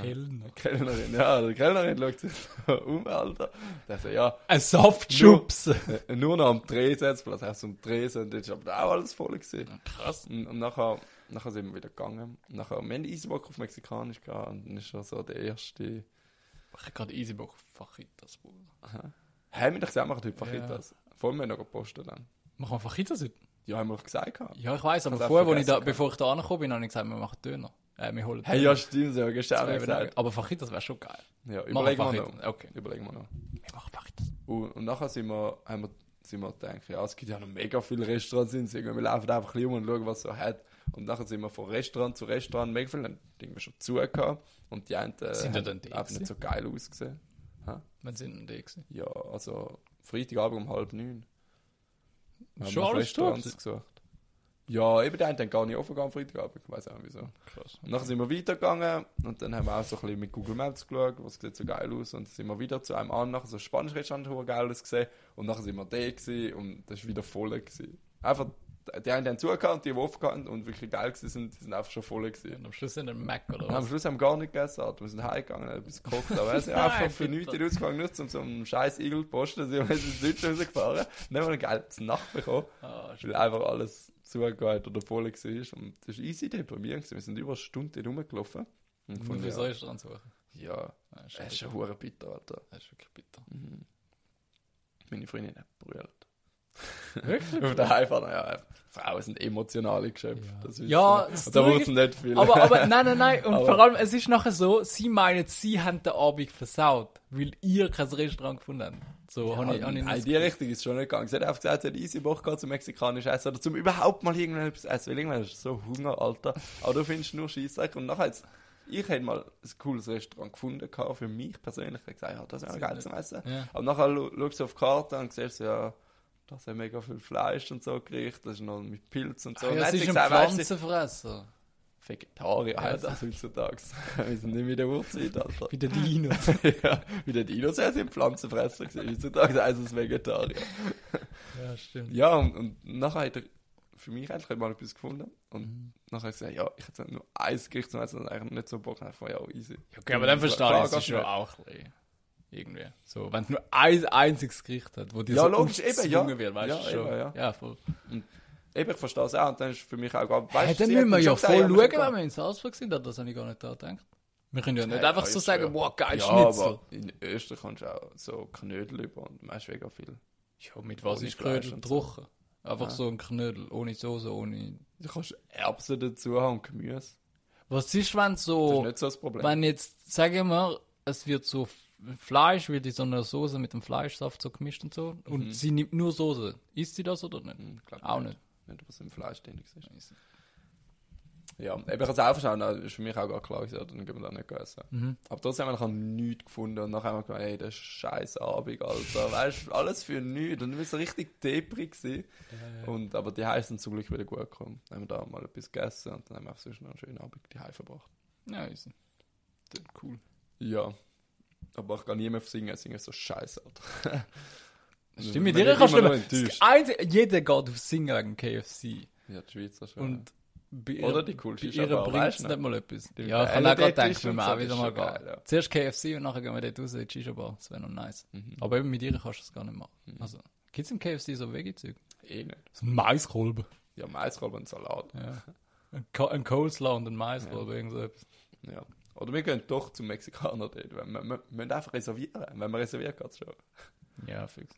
Kellner. Kellnerin, ja, die Kellnerin schaut sich so um, Alter. Der sagt, ja, Ein Saftschubs. äh, nur noch am Drehsitzplatz, du am Drehsen und dort ist aber auch alles voll gewesen. Krass. Und, und nachher, nachher sind wir wieder gegangen. Und nachher, wir haben easy Bock auf Mexikanisch gehabt und dann ist schon so der erste, Ich habe gerade easy Bock auf Fajitas, Bruder. haben wir doch gesagt, machen heute Fajitas. Vor wir noch gepostet dann. Machen wir Fajitas heute? Ja, haben wir doch gesagt gehabt. Ja, ich weiß, aber vorher, wo ich da, bevor ich da angekommen bin, habe ich gesagt, wir machen Döner. Äh, wir holen Hey, Döner. ja, stimmt, so, gestern auch gesagt. Aber Fajitas wäre schon geil. Ja, überlegen wir noch. Okay. Überlegen wir noch. Wir machen Fajitas. Und, und nachher sind wir, haben wir, sind wir gedacht, ja, es gibt ja noch mega viele Restaurants in Singen. Wir laufen einfach ein um und schauen, was es so hat. Und nachher sind wir von Restaurant zu Restaurant, mega viele haben irgendwie schon zu gehabt. Und die einen äh, Sind haben dann einfach nicht so geil ausgesehen. Wann sind denn die gewesen? Ja, also Freitagabend um halb neun. Schon alles Restaurants gesucht. Ja, eben die einen haben gar nicht offen am Freitagabend. Ich weiß auch nicht wieso. Krass. Und nachher sind wir weitergegangen und dann haben wir auch so ein bisschen mit Google Maps geschaut, was sieht so geil aus. Und dann sind wir wieder zu einem anderen, so ein spanisches Restaurant, das geil ausgesehen. Und nachher sind wir da gewesen und das war wieder voll. Gewesen. Einfach, die einen haben zugehört und die, die offen hatten und wirklich geil gewesen sind, die sind einfach schon voll gewesen. Und am Schluss sind ein Mac oder Und am was? Schluss haben wir gar nicht gegessen, wir sind heimgegangen, haben etwas gekocht, aber wir sind einfach für nichts rausgegangen, nur zum so einem scheiß Igel posten, sind wir ins Deutschland rausgefahren, dann haben wir eine geile Nacht bekommen, Ah, weil einfach alles zugehört oder voll war und das war easy deprimierend, gewesen. wir sind über eine Stunde rumgelaufen. Und von für ja, so Restaurant suchen. ja, es ist schon bitter, Alter. Das ist wirklich bitter. Meine Freundin hat brüllt. Wirklich? Auf der Heimfahrt, ja, Frauen sind emotionale Geschöpfe. Ja. Das ist Ja, so. da wird nicht viel. Aber, aber nein, nein, nein. Und Aber- vor allem, es ist nachher so, sie meinen, sie haben den Abend versaut, weil ihr kein Restaurant gefunden habt. So, habe ich, hab ich Nein, die Richtung ist schon nicht gegangen. Sie hat einfach gesagt, sie hat easy Bock gehabt zum mexikanischen Essen oder zum überhaupt mal irgendwann etwas essen. Weil irgendwann hast du so Hunger, Alter. Aber du findest nur Scheissdreck. Und nachher jetzt, ich hätte mal ein cooles Restaurant gefunden für mich persönlich. Ich habe gesagt, ja, das wäre geil zum Essen. Ja. Aber nachher schaust du auf die Karte und siehst, ja, das ist mega viel Fleisch und so gerichtet. Das ist noch mit Pilz und so. Ah, ja, hat sie ist ein Pflanzenfresser. Vegetarier Ja, heißt das- das heutzutage. Wir sind nicht mehr in der Uhrzeit, Alter. Wie der Dino. ja, wie der Dinosaurier sind Pflanzenfresser gewesen. Heutzutage heißt es Vegetarier. ja, stimmt. Ja, und, und nachher hat er für mich endlich mal etwas gefunden. Und Mhm. nachher habe ich gesagt, ja, ich hätte nur ein Gericht zum Essen, und eigentlich nicht so Bock. Dann ja, easy. Okay, aber dann verstehe ich es schon auch ein bisschen. Irgendwie. So, wenn es nur ein einziges Gericht hat, wo dir Ja, so logisch, eben, ja. wird, weißt Ja, du schon. eben, ja. ja voll. Eben, ich verstehe es auch. Und dann ist für mich auch, weißt, Hey, dann müssen wir ja voll schauen, wenn wir in Salzburg sind. Das habe ich gar nicht da gedacht. Wir können ja nicht Hey, einfach so sagen, schwören. wow, geil, Ja, Schnitzel. aber in Österreich kannst du auch so Knödel über und meinst mega viel. Ja, mit was Ohne ist Knödel und so. trocken? Einfach Ja. so ein Knödel, ohne Soße, ohne... Du kannst Erbsen dazu haben und Gemüse. Was ist, wenn Das ist so... nicht so das Problem. Wenn jetzt, sagen wir, es wird so Fleisch, wird in so einer Soße mit dem Fleischsaft so gemischt und so. Und sie nimmt nur Soße. Isst sie das oder nicht? Hm, glaub Auch nicht. Nicht, was im Fleisch drin ist. Ja, eben, ich kann es auch verstehen, das ist für mich auch gar klar, gewesen, dann gehen wir da nicht essen. Mhm. Aber trotzdem haben wir noch nichts gefunden und nachher haben wir gedacht, ey, das ist scheiß Abend, Alter. Weißt du, alles für nichts. Und wir waren richtig deprig. gewesen. Und, aber die heißen zum Glück wieder gut gekommen. Dann haben wir da mal etwas gegessen und dann haben wir auch sonst noch einen schönen Abend die Hause verbracht. Ja, ist cool. Ja. Aber ich kann nie mehr singen, singen so scheiße, Alter. Stimmt, mit dir kannst du nicht mehr. Jeder geht auf Singen wegen KFC. Ja, die Schweizer schon. Und bei ihr, Oder die coolste bei ihr bringt es nicht mal etwas. Die Ja, ich Bälle auch gerade ist wenn wir auch wieder mal gehen. ja. Zuerst KFC und nachher gehen wir dort raus in die Shisha-Bar. Das wäre noch nice. Mhm. Aber eben mit ihr kannst du das gar nicht machen. Also, gibt es im KFC so Veggie-Zeug? Eh nicht. So ein Maiskolben. Ja, Maiskolben und Salat. Ja. Ein, Co ein Coleslaw und ein Maiskolben, irgend so etwas. Ja. Oder wir gehen doch zum Mexikaner dort. Wir, wir, wir müssen einfach reservieren. Wenn wir reservieren, geht es schon. Ja, fix.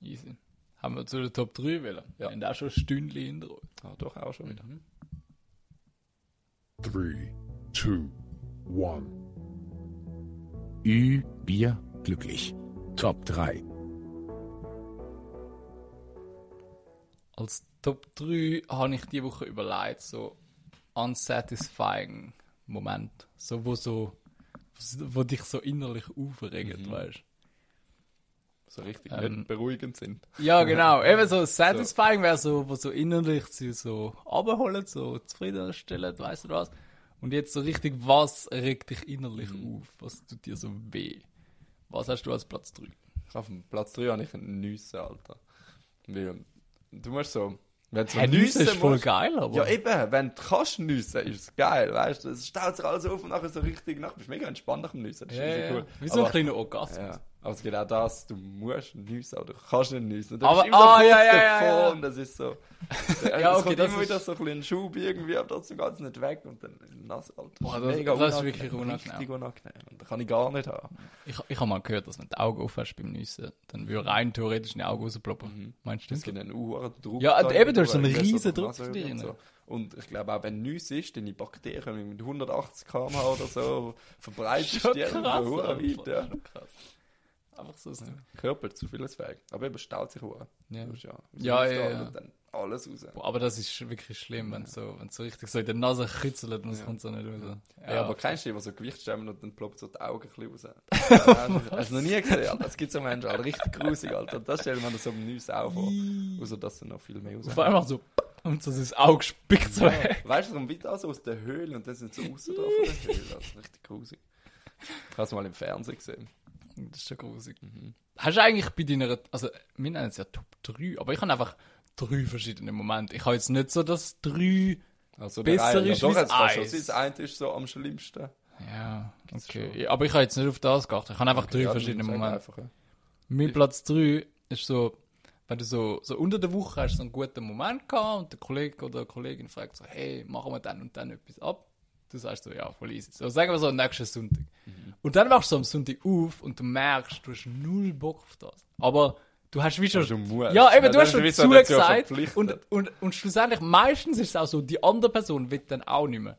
Easy. Haben wir zu der Top 3 wollen? Ja. Wir haben auch schon ein Stündchen in der Ruhe. Ah, doch, auch schon wieder. 3, 2, 1. Ü, Bier, glücklich. Top 3. Als Top 3 habe ich die Woche überlegt, so unsatisfying Moment. So, wo so, wo dich so innerlich aufregt, Mhm. weißt So richtig Ähm, nicht beruhigend sind. Ja, genau. Eben so satisfying wäre so, wo so innerlich sie so abholen, so zufriedenstellend, weißt du was? Und jetzt so richtig, was regt dich innerlich Mhm. auf? Was tut dir so weh? Was hast du als Platz 3? Auf dem Platz 3 habe ich einen Nüsse, Alter. Weil, du musst so... Wenn du Nüsse ist voll geil, aber. Ja, eben, wenn du kannst nüssen, ist es geil, weißt du? Es staut sich alles auf und nachher so richtig, nachher bist du mega entspannt nach dem Nüssen. Das ist ja. cool. Wie so ein kleiner Orgasmus. Ja, aber es geht auch das, du musst nüssen, aber du kannst nicht nüssen. Du Aber- bist immer ah, ja, ja, davor ja, ja. und das ist so... Ja, okay, es kommt immer wieder so ein bisschen Schub irgendwie, aber trotzdem geht es nicht weg und dann nass, Alter. Boah, das- das ist wirklich unangenehm. Richtig unangenehm. Und das kann ich gar nicht haben. Ich, ich habe mal gehört, dass wenn du die Augen aufhast beim Nüssen, dann würde rein theoretisch in die Augen rausploppen. Meinst du Es das? gibt einen hohen Druck. Ja, eben, du hast so einen riesen Druck zu dir und. Und ich glaube auch, wenn Nüsse ist, deine Bakterien mit 180 km/h oder so verbreitet Schon die weit, ja. Krass. Einfach so. Ja. Körper zu vieles fähig. Aber eben staut sich hure. Ja. Ja, Ja, ja, ja. Und dann alles raus. Boah, aber das ist wirklich schlimm, wenn so, wenn so richtig so in der Nase kitzelt und es kommt so nicht raus. Ja, aber kennst du die, die so Gewicht stemmen und dann ploppt so die Augen ein bisschen raus? Hast du noch nie gesehen? Alter? Das gibt so Menschen, Alter. Richtig grusig, Alter. Das stellt man so am Nüsse auch vor. Außer, dass sie noch viel mehr raus Auf einmal so und so das Auge spickt so weg. Weißt du, darum wird das aus der Höhle und dann sind sie außen da von der Höhle. Das ist richtig grusig. Ich habe es mal im Fernsehen gesehen. Das ist schon grusig. Hast du eigentlich bei deiner, also wir nennen es ja Top 3, aber ich habe einfach drei verschiedene Momente. Ich habe jetzt nicht so das drei, Also Besser eine- ist doch, schon sagen, Das eine ist so am schlimmsten. ja, Gibt's okay. aber ich habe jetzt nicht auf das geachtet. Ich habe einfach drei Ja, verschiedene Momente. Einfach, ja. Mein Platz 3 ist so, wenn du so, so unter der Woche hast so einen guten Moment gehabt und der Kollege oder die Kollegin fragt so, hey, machen wir dann und dann etwas ab. Du sagst so, ja, voll easy. So, sagen wir so, nächsten Sonntag. Mhm. Und dann wachst du am Sonntag auf und du merkst, du hast null Bock auf das. Aber du hast wie schon... Also ja, eben, Ja, du hast schon zugesagt. verpflichtet. Und, und, und schlussendlich, meistens ist es auch so, die andere Person will dann auch nicht mehr.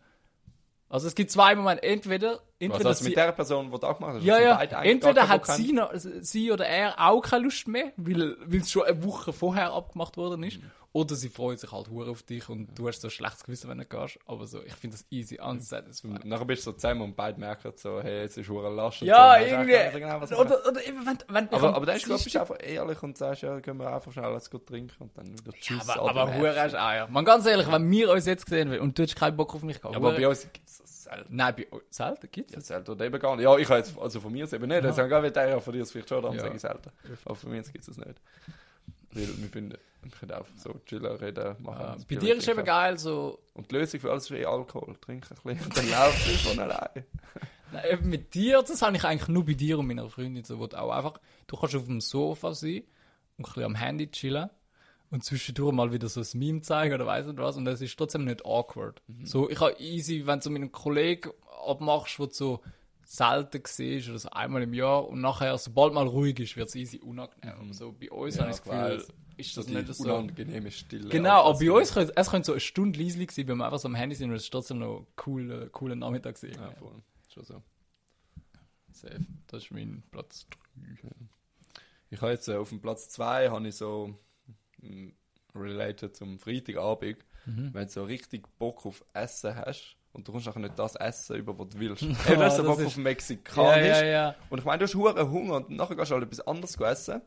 Also es gibt zwei Momente. Entweder, entweder hast du sie, mit der Person, die da gemacht hast? ja, ja. Entweder hat sie, noch, sie oder er auch keine Lust mehr, weil es schon eine Woche vorher abgemacht worden ist. Oder sie freut sich halt hure auf dich und du hast so ein schlechtes Gewissen, wenn du gehst. Aber so, ich finde das easy unsatisfying. Und Nachher bist du so zusammen und beide merken so, hey, jetzt ist hure Last. und Ja, so. Irgendwie. du genau, was machen. Oder, oder eben, wenn, wenn, aber, aber dann ist bist du einfach ehrlich und sagst, ja, können wir einfach schnell was gut trinken und dann wieder tschüss. aber, Alter, aber nervt. hure hast Eier. Man, ganz ehrlich, wenn wir uns jetzt gesehen würden und du hättest keinen Bock auf mich gehabt. Ja, aber bei uns gibt es das selten. Nein, bei euch selten gibt Ja, es. selten oder eben gar nicht. Ja, ich habe jetzt, also von mir aus eben nicht. Das sagen gar nicht, ja, von dir ist vielleicht schon, darum Ja. sage ich selten. Aber von mir gibt es das nicht. Weil wir finden, wir können auch so chillen, reden, machen. Ja, uns bei dir ist eben trinken. geil so, Und die Lösung für alles ist eh Alkohol. Trink ein bisschen und dann läuft es von allein. Nein, eben mit dir, das habe ich eigentlich nur bei dir und meiner Freundin so, wo du auch einfach, du kannst auf dem Sofa sein und ein bisschen am Handy chillen und zwischendurch mal wieder so ein Meme zeigen oder weiss nicht was und es ist trotzdem nicht awkward. So, ich habe easy, wenn du mit einem Kollegen abmachst, wo du so selten siehst oder so einmal im Jahr und nachher, sobald mal ruhig ist, wird es easy unangenehm. Aber so bei uns Ja, habe ich das Gefühl, ist So das die nicht so. unangenehme Stille. Genau, aber bei uns könnte es könnte so eine Stunde leislich sein, wenn wir einfach so am Handy sind und es ist trotzdem noch ein cooler, cooler Nachmittag sein. Ja, voll. Schon so. Safe. Das ist mein Platz 3. Ich habe jetzt äh, auf dem Platz 2 habe ich so related zum Freitagabend, Mhm. wenn du so richtig Bock auf Essen hast und du kommst nachher nicht das essen über, was du willst. Ja, Hey, du hast so Bock ist- auf Ja, Mexikanisch. ja, ja. Und ich meine, du hast hure Hunger und nachher gehst du halt etwas anderes essen.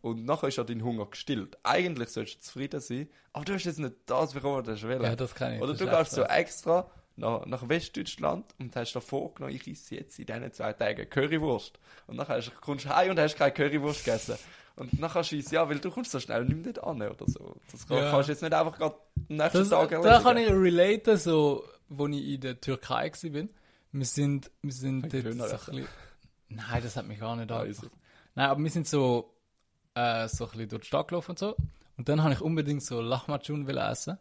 Und nachher ist ja dein Hunger gestillt. Eigentlich sollst du zufrieden sein, aber du hast jetzt nicht das, warum du das willst. Ja, das kann ich. Oder du gehst so. extra nach, nach Westdeutschland und hast dir vorgenommen, ich esse jetzt in diesen zwei Tagen Currywurst. Und dann hast, kommst du heim und hast keine Currywurst gegessen. Und dann scheiße, ja, weil du kommst so schnell nicht mehr an oder so. Das kann, Ja. kannst du jetzt nicht einfach gerade am nächsten Das, Tag da kann ich relaten, so, wo ich in der Türkei war. Wir sind, wir sind dort so ein bisschen, Nein, das hat mich gar nicht easy. Nein, aber wir sind so, äh, so ein bisschen durch die Stadt gelaufen und so. Und dann habe ich unbedingt so Lahmacun wollen essen.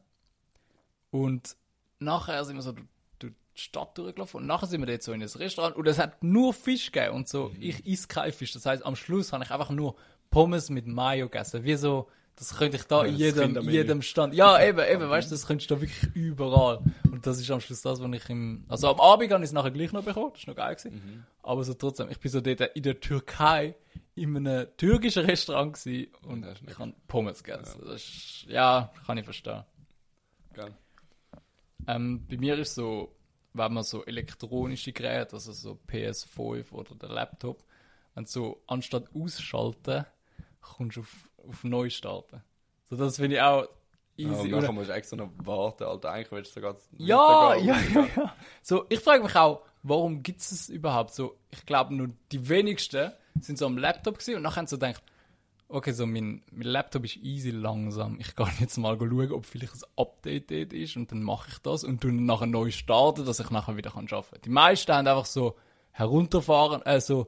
Und nachher sind wir so durch, die Stadt durchgelaufen und nachher sind wir dort so in ein Restaurant und es hat nur Fisch gegeben und so. Mhm. Ich esse kein Fisch. Das heißt, am Schluss habe ich einfach nur Pommes mit Mayo gegessen. Wie so, das könnte ich da Ja, in das jedem, jedem Stand. Ja, eben, eben, weißt du, das könntest du da wirklich überall. Und das ist am Schluss das, was ich im, also am Abend habe ich es nachher gleich noch bekommen. Das ist noch geil gewesen. Mhm. Aber so trotzdem, ich bin so dort in der Türkei in einem türkischen Restaurant gewesen und Das ich habe Pommes gegessen. Das ist, ja, kann ich verstehen. Geil. Ähm, bei mir ist so, wenn man so elektronische Geräte, also so PS5 oder der Laptop, wenn so anstatt ausschalten, kommst du auf, auf neu starten. So, das finde ich auch Ja, und easy. nachher musst du extra noch warten, Alter. Eigentlich willst du sogar ja, ja, ja, ja. So, ich frage mich auch, warum gibt es es überhaupt? So, ich glaube, nur die wenigsten sind so am Laptop gewesen und nachher haben sie so gedacht, okay, so mein, mein Laptop ist easy langsam. Ich kann jetzt mal schauen, ob vielleicht ein Update dort ist und dann mache ich das und dann nachher neu starten, dass ich nachher wieder kann arbeiten kann. Die meisten haben einfach so herunterfahren, äh, so,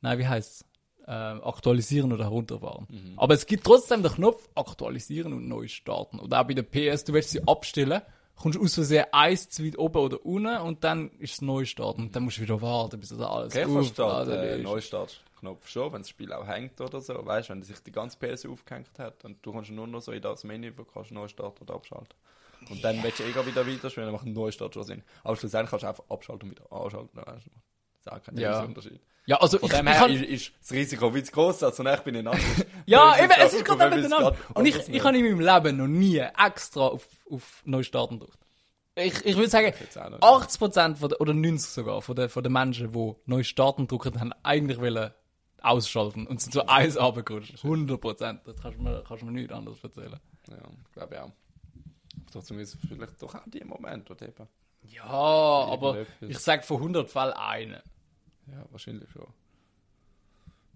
nein, wie heißt es? Äh, aktualisieren oder herunterfahren. Aber es gibt trotzdem den Knopf aktualisieren und neu starten. Oder auch bei der PS, du willst sie abstellen, kommst aus Versehen eins zu weit oben oder unten und dann ist es neu starten. Und dann musst du wieder warten, bis das alles Okay, verstehe aufgeladen den ist. Neustartknopf schon, wenn das Spiel auch hängt oder so. Weißt du, wenn sich die ganze PS aufgehängt hat und du kommst nur noch so in das Menü, wo du kannst neu starten oder abschalten. Und dann willst du eh wieder weiterspielen, dann macht ein Neustart schon Sinn. Aber schlussendlich kannst du einfach abschalten und wieder anschalten. Weißt du? Das ist auch kein Ja. Unterschied. Ja, also Von ich, dem ich her kann, ist, ist das Risiko wie zu groß, als ich bin in anders. Ja, eben, es ist gerade miteinander. Und ich, ich habe in meinem Leben noch nie extra auf, auf Neustarten gedrückt. Ich, ich würde sagen, Jetzt auch nicht. 80% von der, oder 90 sogar von den, von den Menschen, die Neustarten drücken, haben eigentlich wollen ausschalten und sind so eins runtergerutscht. 100%. Das kannst du mir, kannst du mir nichts anderes erzählen. Ja, glaube ich auch. Ist es vielleicht doch auch die Moment, oder eben. Ja, aber ich sage von 100 Fällen einen. Ja, wahrscheinlich schon.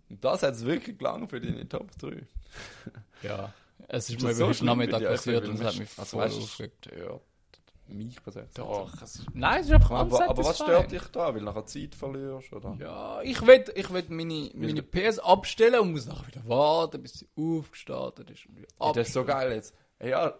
Und das hat es wirklich gelangt für deine Top 3. Ja. Es ist Ist mir so schlimm Nachmittag passiert und es hat mich also voll weißt aufgeregt. Ja, mich persönlich. Doch, es nein, es ist einfach Aber, aber was stört dich da? Weil du nachher Zeit verlierst, oder? Ja, ich will, ich will meine, meine PS abstellen und muss nachher wieder warten, bis sie aufgestartet ist. Ey, das ist so geil jetzt. Ja,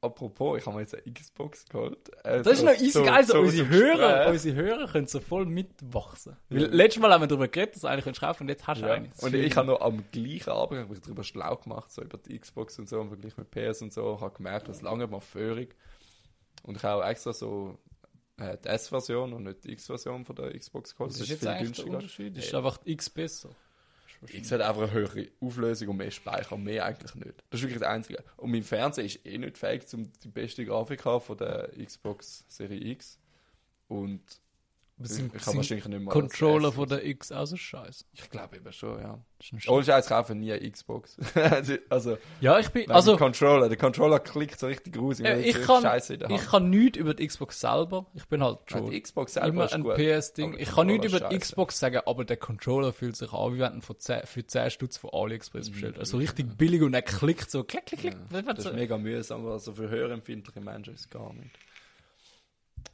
apropos, ich habe mir jetzt eine Xbox geholt. Äh, Das ist noch easy geil, so, so unsere Hörer, unsere Hörer können so voll mitwachsen. Weil letztes Mal haben wir darüber geredet, dass du eigentlich könntest kaufen und jetzt hast du Ja. eine. Und ich habe noch am gleichen Abend mich darüber schlau gemacht, so über die Xbox und so, im Vergleich mit PS und so. Ich habe gemerkt, das lange mal Führung. Und ich habe auch extra so äh, die S-Version und nicht die X-Version von der Xbox geholt. Was ist jetzt eigentlich der Unterschied? Ist Ja. einfach X besser? X hat einfach eine höhere Auflösung und mehr Speicher, mehr eigentlich nicht. Das ist wirklich das Einzige. Und mein Fernseher ist eh nicht fähig, um die beste Grafik haben von der Xbox Serie X. Und sind, ich sind wahrscheinlich nicht mal Controller von der X auch so scheiße. Ich glaube eben schon, ja. Ohne Scheiß kaufen nie eine Xbox. also, Ja, ich bin, also Controller, der Controller klickt so richtig raus. äh, ich kann, Scheiße in der Hand. ich kann nichts über die Xbox selber. Ich bin halt Ja, schon die Xbox selber immer ist ein. PS-Ding. Ich kann nichts über die Xbox sagen, aber der Controller fühlt sich an, wie wenn du von 10, für 10 Stutz von AliExpress bestellt. Also richtig billig und er klickt so, klick, klick, klick. Ja, das ist mega mühsam, aber also für hörempfindliche Menschen ist es gar nicht.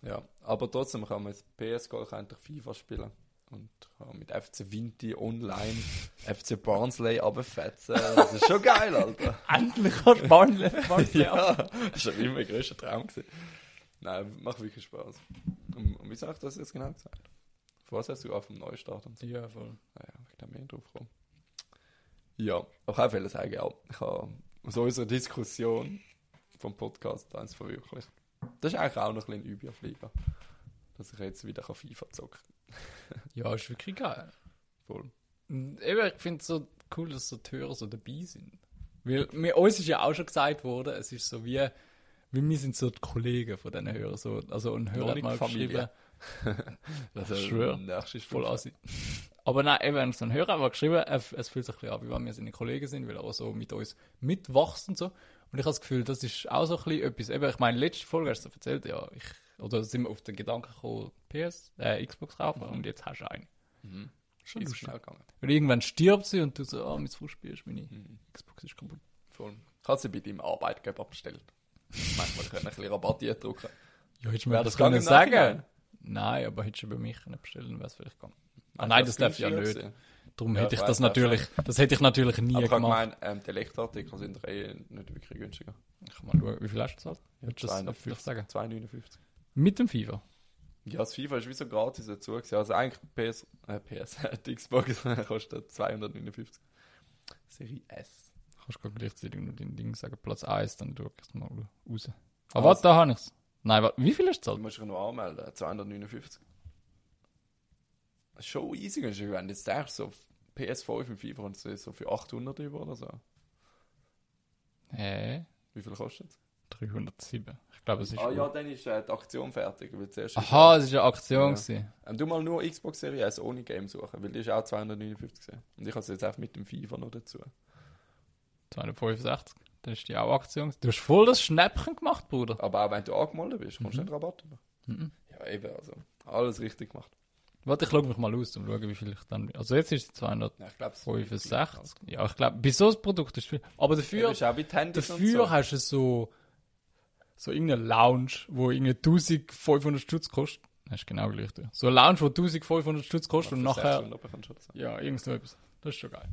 Ja, aber trotzdem kann man mit PS Gold endlich FIFA spielen. Und kann mit FC Vinti online FC Barnsley runterfetzen. Das ist schon geil, Alter. Endlich kannst du Barnley, Barnley ja, das war immer mein grösster Traum. Gewesen. Nein, macht wirklich Spaß. Und, und wie soll ich das jetzt genau gesagt? Vorher hast du auch vom Neustart und so. Ja, voll. Naja, ich da mehr drauf kommen. Ja, aber ich wollte sagen, ja, ich habe aus unserer Diskussion vom Podcast eins verwirklicht. Das ist eigentlich auch noch ein bisschen auf Liga. Dass ich jetzt wieder FIFA zocken Ja, ist wirklich geil. Voll. Und eben, ich finde es so cool, dass so die Hörer so dabei sind. Weil mir, uns ist ja auch schon gesagt worden, es ist so wie, wie wir sind so die Kollegen von diesen Hörern. So, also ein Hörer hat mal Familie. geschrieben, Das schwör. Ist voll assi. Aber nein, eben, so ein Hörer hat geschrieben, es fühlt sich ein bisschen an, wie wenn wir seine Kollegen sind, weil er auch so mit uns mitwachsen und so. Und ich habe das Gefühl, das ist auch so ein bisschen etwas. Eben, ich meine, letzte Folge hast du erzählt, ja, ich, oder sind wir auf den Gedanken gekommen, PS, äh, Xbox kaufen und jetzt hast du eine. Mhm. Schon Ist schnell gegangen. Und irgendwann stirbt sie und du so, ah, oh, mein Frau spielst, meine Mhm. Xbox ist kaputt. Voll. Ich habe sie bei deinem Arbeitgeber bestellt. Manchmal können ein bisschen Rabattiert drucken. Ja, hättest du mir das das können sagen? Nein, aber hättest du bei mich können bestellen, wäre es vielleicht gegangen. Ah, nein, das darf ich ja nicht. gewesen. Darum Ja, hätte ich ich das das natürlich, das hätte ich natürlich nie Aber ich habe gemacht. gemeint, ähm, die Elektroartikel sind doch eh nicht wirklich günstiger. Ich kann mal schauen, wie viel hast du gezahlt? Würdest du das 250. vielleicht sagen? 2,59. Mit dem FIFA? Ja, das FIFA ist wie so gratis dazu. gewesen. Also eigentlich PS, äh, PS, die Xbox kostet 259. Serie S. Kannst du gerade gleichzeitig nur dein Ding sagen, Platz 1, dann schaue ich es mal raus. Aber warte, da habe ich es. Nein, warte, wie viel hast du Du gezahlt? musst dich nur anmelden, 259. Das schon easy günstig, wenn du jetzt denkst, so PS5 im FIFA und so so für 800 über oder so. Hä? Wie viel kostet es? 307. Ich glaube, es ist. Ah ja, dann ist äh, die Aktion fertig. Aha, es ist eine Aktion. Ja. Ähm, du mal nur Xbox Series S ohne Game suchen, weil die ist auch 259 gewesen. Und ich habe es jetzt einfach mit dem FIFA noch dazu. 265. Dann ist die auch Aktion. Du hast voll das Schnäppchen gemacht, Bruder. Aber auch wenn du angemeldet bist, kommst du Mhm. nicht Rabatt über. Mhm. Ja, eben, also alles richtig gemacht. Warte, ich logge mich mal aus, um zu schauen, wie viel ich dann. Also jetzt ist es Ja, ich 265. Ja, ich glaube, bei so einem Produkt ist es viel. Aber dafür. Handys Dafür so. hast du so, so irgendeine Lounge, wo irgendwie 1500 Stutz kostet. Das ist genau gleich. du. So eine Lounge, wo 1500 Stutz kostet und nachher. 600 bekommst du das. Ja, irgend so etwas. Das ist schon geil.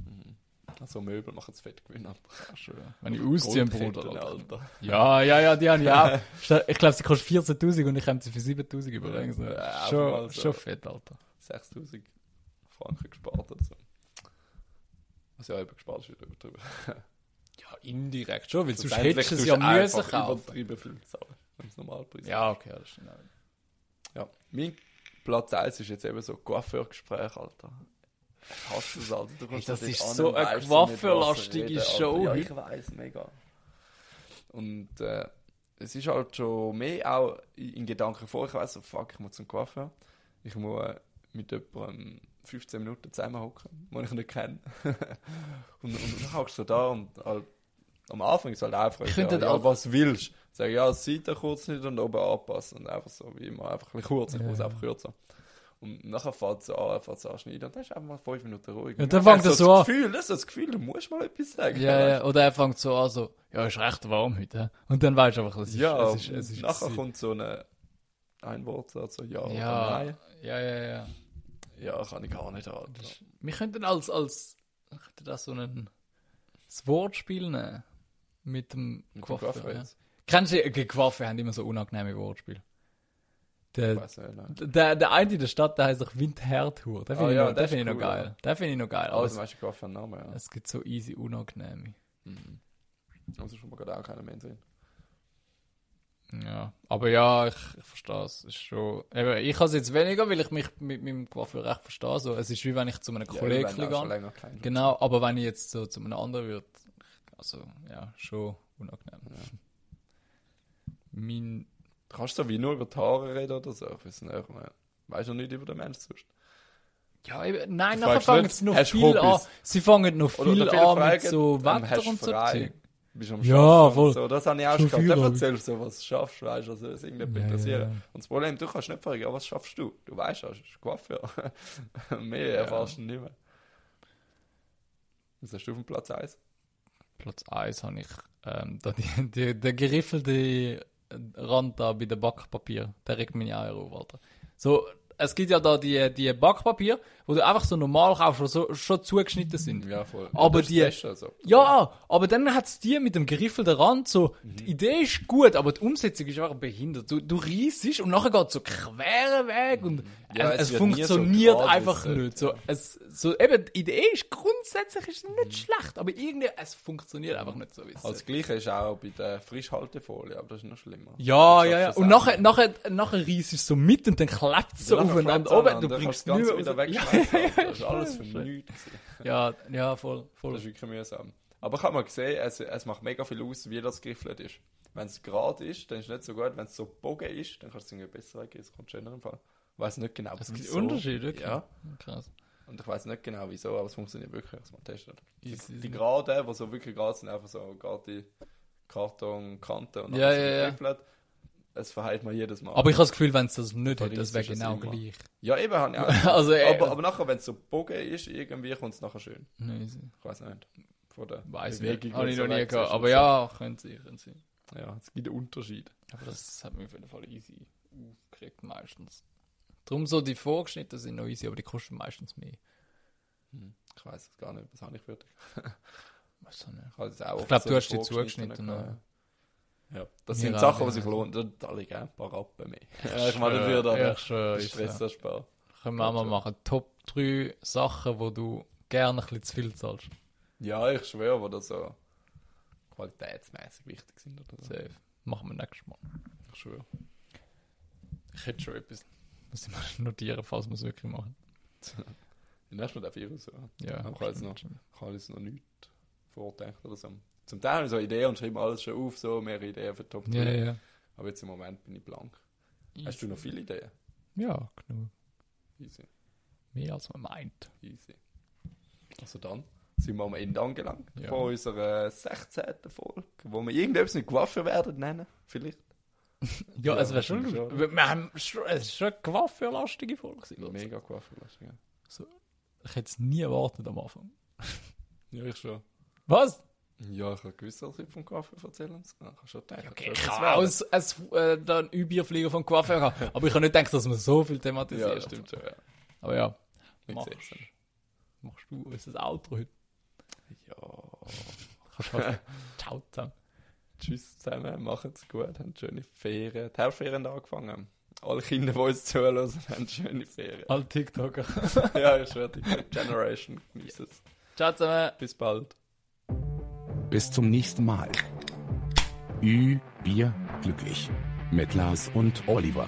Also Möbel machen es fett gewinnen. Ja, schon, ja. Wenn ich ausziehe, Bruder. Alter. Alter. Ja, ja, ja, die haben ja Ich glaube, sie kostet 14.000 und ich habe sie für 7.000 über. Ja, so. schon, mal so. schon fett, Alter. 6000 Franken gespart oder so. Was ja eben gespart ist, wieder übertrieben. Ja, indirekt schon, weil sonst Schlussendlich hättest du es ja müssen einfach kaufen. übertrieben viel zahlen. Wenn es Normalpreis. Ja, okay, das stimmt auch. Ja, mein Platz 1 ist jetzt eben so Coiffeurgespräch, Alter. Ich hasse es, Alter. Du kommst das dort ist an so eine Alter. Show Ja, ich weiß, mega. Und äh, es ist halt schon mehr auch in Gedanken vor. Ich weiss so, fuck, ich muss zum Coiffeur. Ich muss äh, mit jemandem 15 Minuten zusammenhocken, den ich nicht kenne. und, und dann hockst du da und halt, am Anfang ist es halt einfach, Ich ja, ja, auch- was willst Sag ja, Seite kurz nicht und oben anpassen. Und einfach so wie immer, einfach ein bisschen kurz. Ich muss einfach kürzer. Und nachher fährt es an, fährt es anschneiden. Und dann ist einfach mal fünf Minuten ruhig. Und dann fängt er so an. Gefühl, das ist das Gefühl, du musst mal etwas sagen. Ja, ja, oder er fängt so an, so, ja, ist recht warm heute. Und dann weißt du einfach, es ist, Ja, es ist, es ist nachher kommt so eine, ein Wort, so ja, oder ja, nein. ja, ja, ja. Ja, kann ich gar nicht haben. Wir könnten als, als, wir könnten das so ein, das Wortspiel nehmen. Mit dem Mit dem Ja. jetzt. Kennst du, die Coiffeur haben immer so unangenehme Wortspiele. Der, der, der eine in der Stadt, der heißt doch Windherdhur. Den Ah, finde ich, ja, noch- finde ich noch cool, geil. ja. Den finde ich noch geil. Du es, ja. gibt so easy unangenehme. Mhm. Also schon mal gerade auch keiner mehr drin. Ja, aber ja, ich, ich verstehe es. Ist schon, eben, ich habe es jetzt weniger, weil ich mich mit meinem Coiffeur recht verstehe. So, es ist wie wenn ich zu einem Kollegen Ja, auch schon gehe. Genau, aber wenn ich jetzt so zu einem anderen würde, also ja, schon unangenehm. Mein, Du kannst so wie nur über die Haare reden oder so. Ich weiß nicht. Weißt du noch nicht über den Mensch sonst. Ja, eben, nein, Du nachher fangen sie noch viel an. Hobbys? Sie fangen noch Oder- viel oder viele an mit fragen, so ähm, Wetter und so. Bist am Ja, voll. So. Das habe ich auch Schon gehabt. Dann erzählst du so, was du schaffst, weißt du, also es irgendjemand Ja, interessiert. ja. Und das Problem, du kannst nicht fragen, ja, was schaffst du? Du weißt ja, es ist Coiffeur. Mehr erfährst du nicht mehr. Was hast du auf dem Platz 1? Platz 1 habe ich ähm, da die, die, der geriffelte Rand da bei dem Backpapier. Der regt mich auch auf, Alter. So, es gibt ja da die, die Backpapier, du einfach so normal kaufst, die so, schon zugeschnitten sind. Ja, voll. Aber ist die- Beste, also. Ja, aber dann hat's die mit dem geriffelten Rand so, Mhm. die Idee ist gut, aber die Umsetzung ist einfach behindert. Du, du reissest und nachher geht's so quer weg und Ja, es es, so funktioniert gerade, einfach es nicht. So, es, so, eben, die Idee ist grundsätzlich ist nicht schlecht, aber irgendwie, es funktioniert einfach nicht so, wie es Also das. Gleiche ist auch bei der Frischhaltefolie, aber das ist noch schlimmer. Ja, ja, ja. Und es nachher, nachher, nachher reissest du es so mit und dann klappt es so Ja, aufeinander klebt es oben. Du bringst es nicht mehr wieder raus. wegschmeißen. Das ist alles für nichts. Ja, ja, voll, voll. Das ist wirklich mühsam. Aber ich habe mal gesehen, es, es macht mega viel aus, wie das geriffelt ist. Wenn es gerade ist, dann ist es nicht so gut. Wenn es so bogen ist, dann kannst du es irgendwie besser weggehen. Es kommt schöner im Fall. Ich weiß nicht genau, Es gibt. Unterschiede, wirklich. Ja. Krass. Und ich weiß nicht genau wieso, aber es funktioniert wirklich, als man testet. Die, die Geraden, die so wirklich gerade sind, einfach so gerade die Kartonkanten und Ja, alles so ja, ja. Es verheilt man jedes Mal. Aber ich habe das Gefühl, wenn es das nicht hätte, das wäre genau immer. gleich. ja, eben, habe ich auch. Also, äh, aber, aber nachher, wenn es so bogen ist, irgendwie kommt es nachher schön. Nein, Ich weiß nicht. Von der Weiß nicht. Habe ich noch nie gehabt. Aber ja, könnte sein, könnte sein. Ja, es gibt einen Unterschied. Aber das hat mich auf jeden Fall easy aufgeregt meistens. Darum so die vorgeschnitten sind noch easy, aber die kosten meistens mehr. Hm. Ich weiß es gar nicht, was habe ich nicht. Ich, Ich glaub, so du hast die vorgeschnittenen zugeschnitten. Ja, das sind auch, Sachen, ja. die sich lohnen. Da da alle gerne ein paar Rappen mehr. Ja, ich meine, das würde Ja, aber ich schwöre, den ist Stress ersparen. Können wir auch mal machen. Top 3 Sachen, wo du gerne ein bisschen zu viel zahlst. Ja, ich schwöre, wo das so qualitätsmäßig wichtig sind oder so. Safe. Machen wir nächstes Mal. Ich schwöre. Ich hätte schon etwas. Muss ich mal notieren, falls wir es wirklich machen. Nächstes Mal darf ich raus. Ja, Ich habe jetzt noch, habe jetzt noch nichts vorgedacht oder so. Zum Teil habe ich so Ideen und schreibe alles schon auf, so mehrere Ideen für Top 3. Ja, ja. Aber jetzt im Moment bin ich blank. Hast du noch viele Ideen? Ja, genug. Easy, Mehr als man meint. easy. Also dann sind wir am Ende angelangt Ja. von unserer 16. Folge, wo wir irgendetwas mit Waffe werden nennen. Vielleicht. Ja, Ja, es wäre schon, schon. Wir, haben schon, es ist schon eine gewaffellastige Folge. gewesen. Mega Waffe. Ja. Ich hätte es nie erwartet am Anfang. ja, ich schon. Was? Ja, ich habe gewusst, dass ich vom Kaffee erzählen kann. Ich habe schon gedacht, Okay, das ich was auch ein, ein, einen Überflieger vom Coiffeur gehabt. Aber ich habe nicht gedacht, dass wir so viel werden. thematisieren. Ja, stimmt schon, ja. Aber ja, Wir machst, machst du unser Outro heute. Ja. Kannst du halt Ciao zusammen. Tschüss zusammen, macht's gut, habt schöne Ferien. Die Herbstferien haben angefangen. Alle Kinder, die uns zuhören, haben schöne Ferien. Alle TikToker. ja, ich schwöre, die Generation genießt es. Ciao zusammen. Bis bald. Bis zum nächsten Mal. Ü, Bier, glücklich. Mit Lars und Oliver.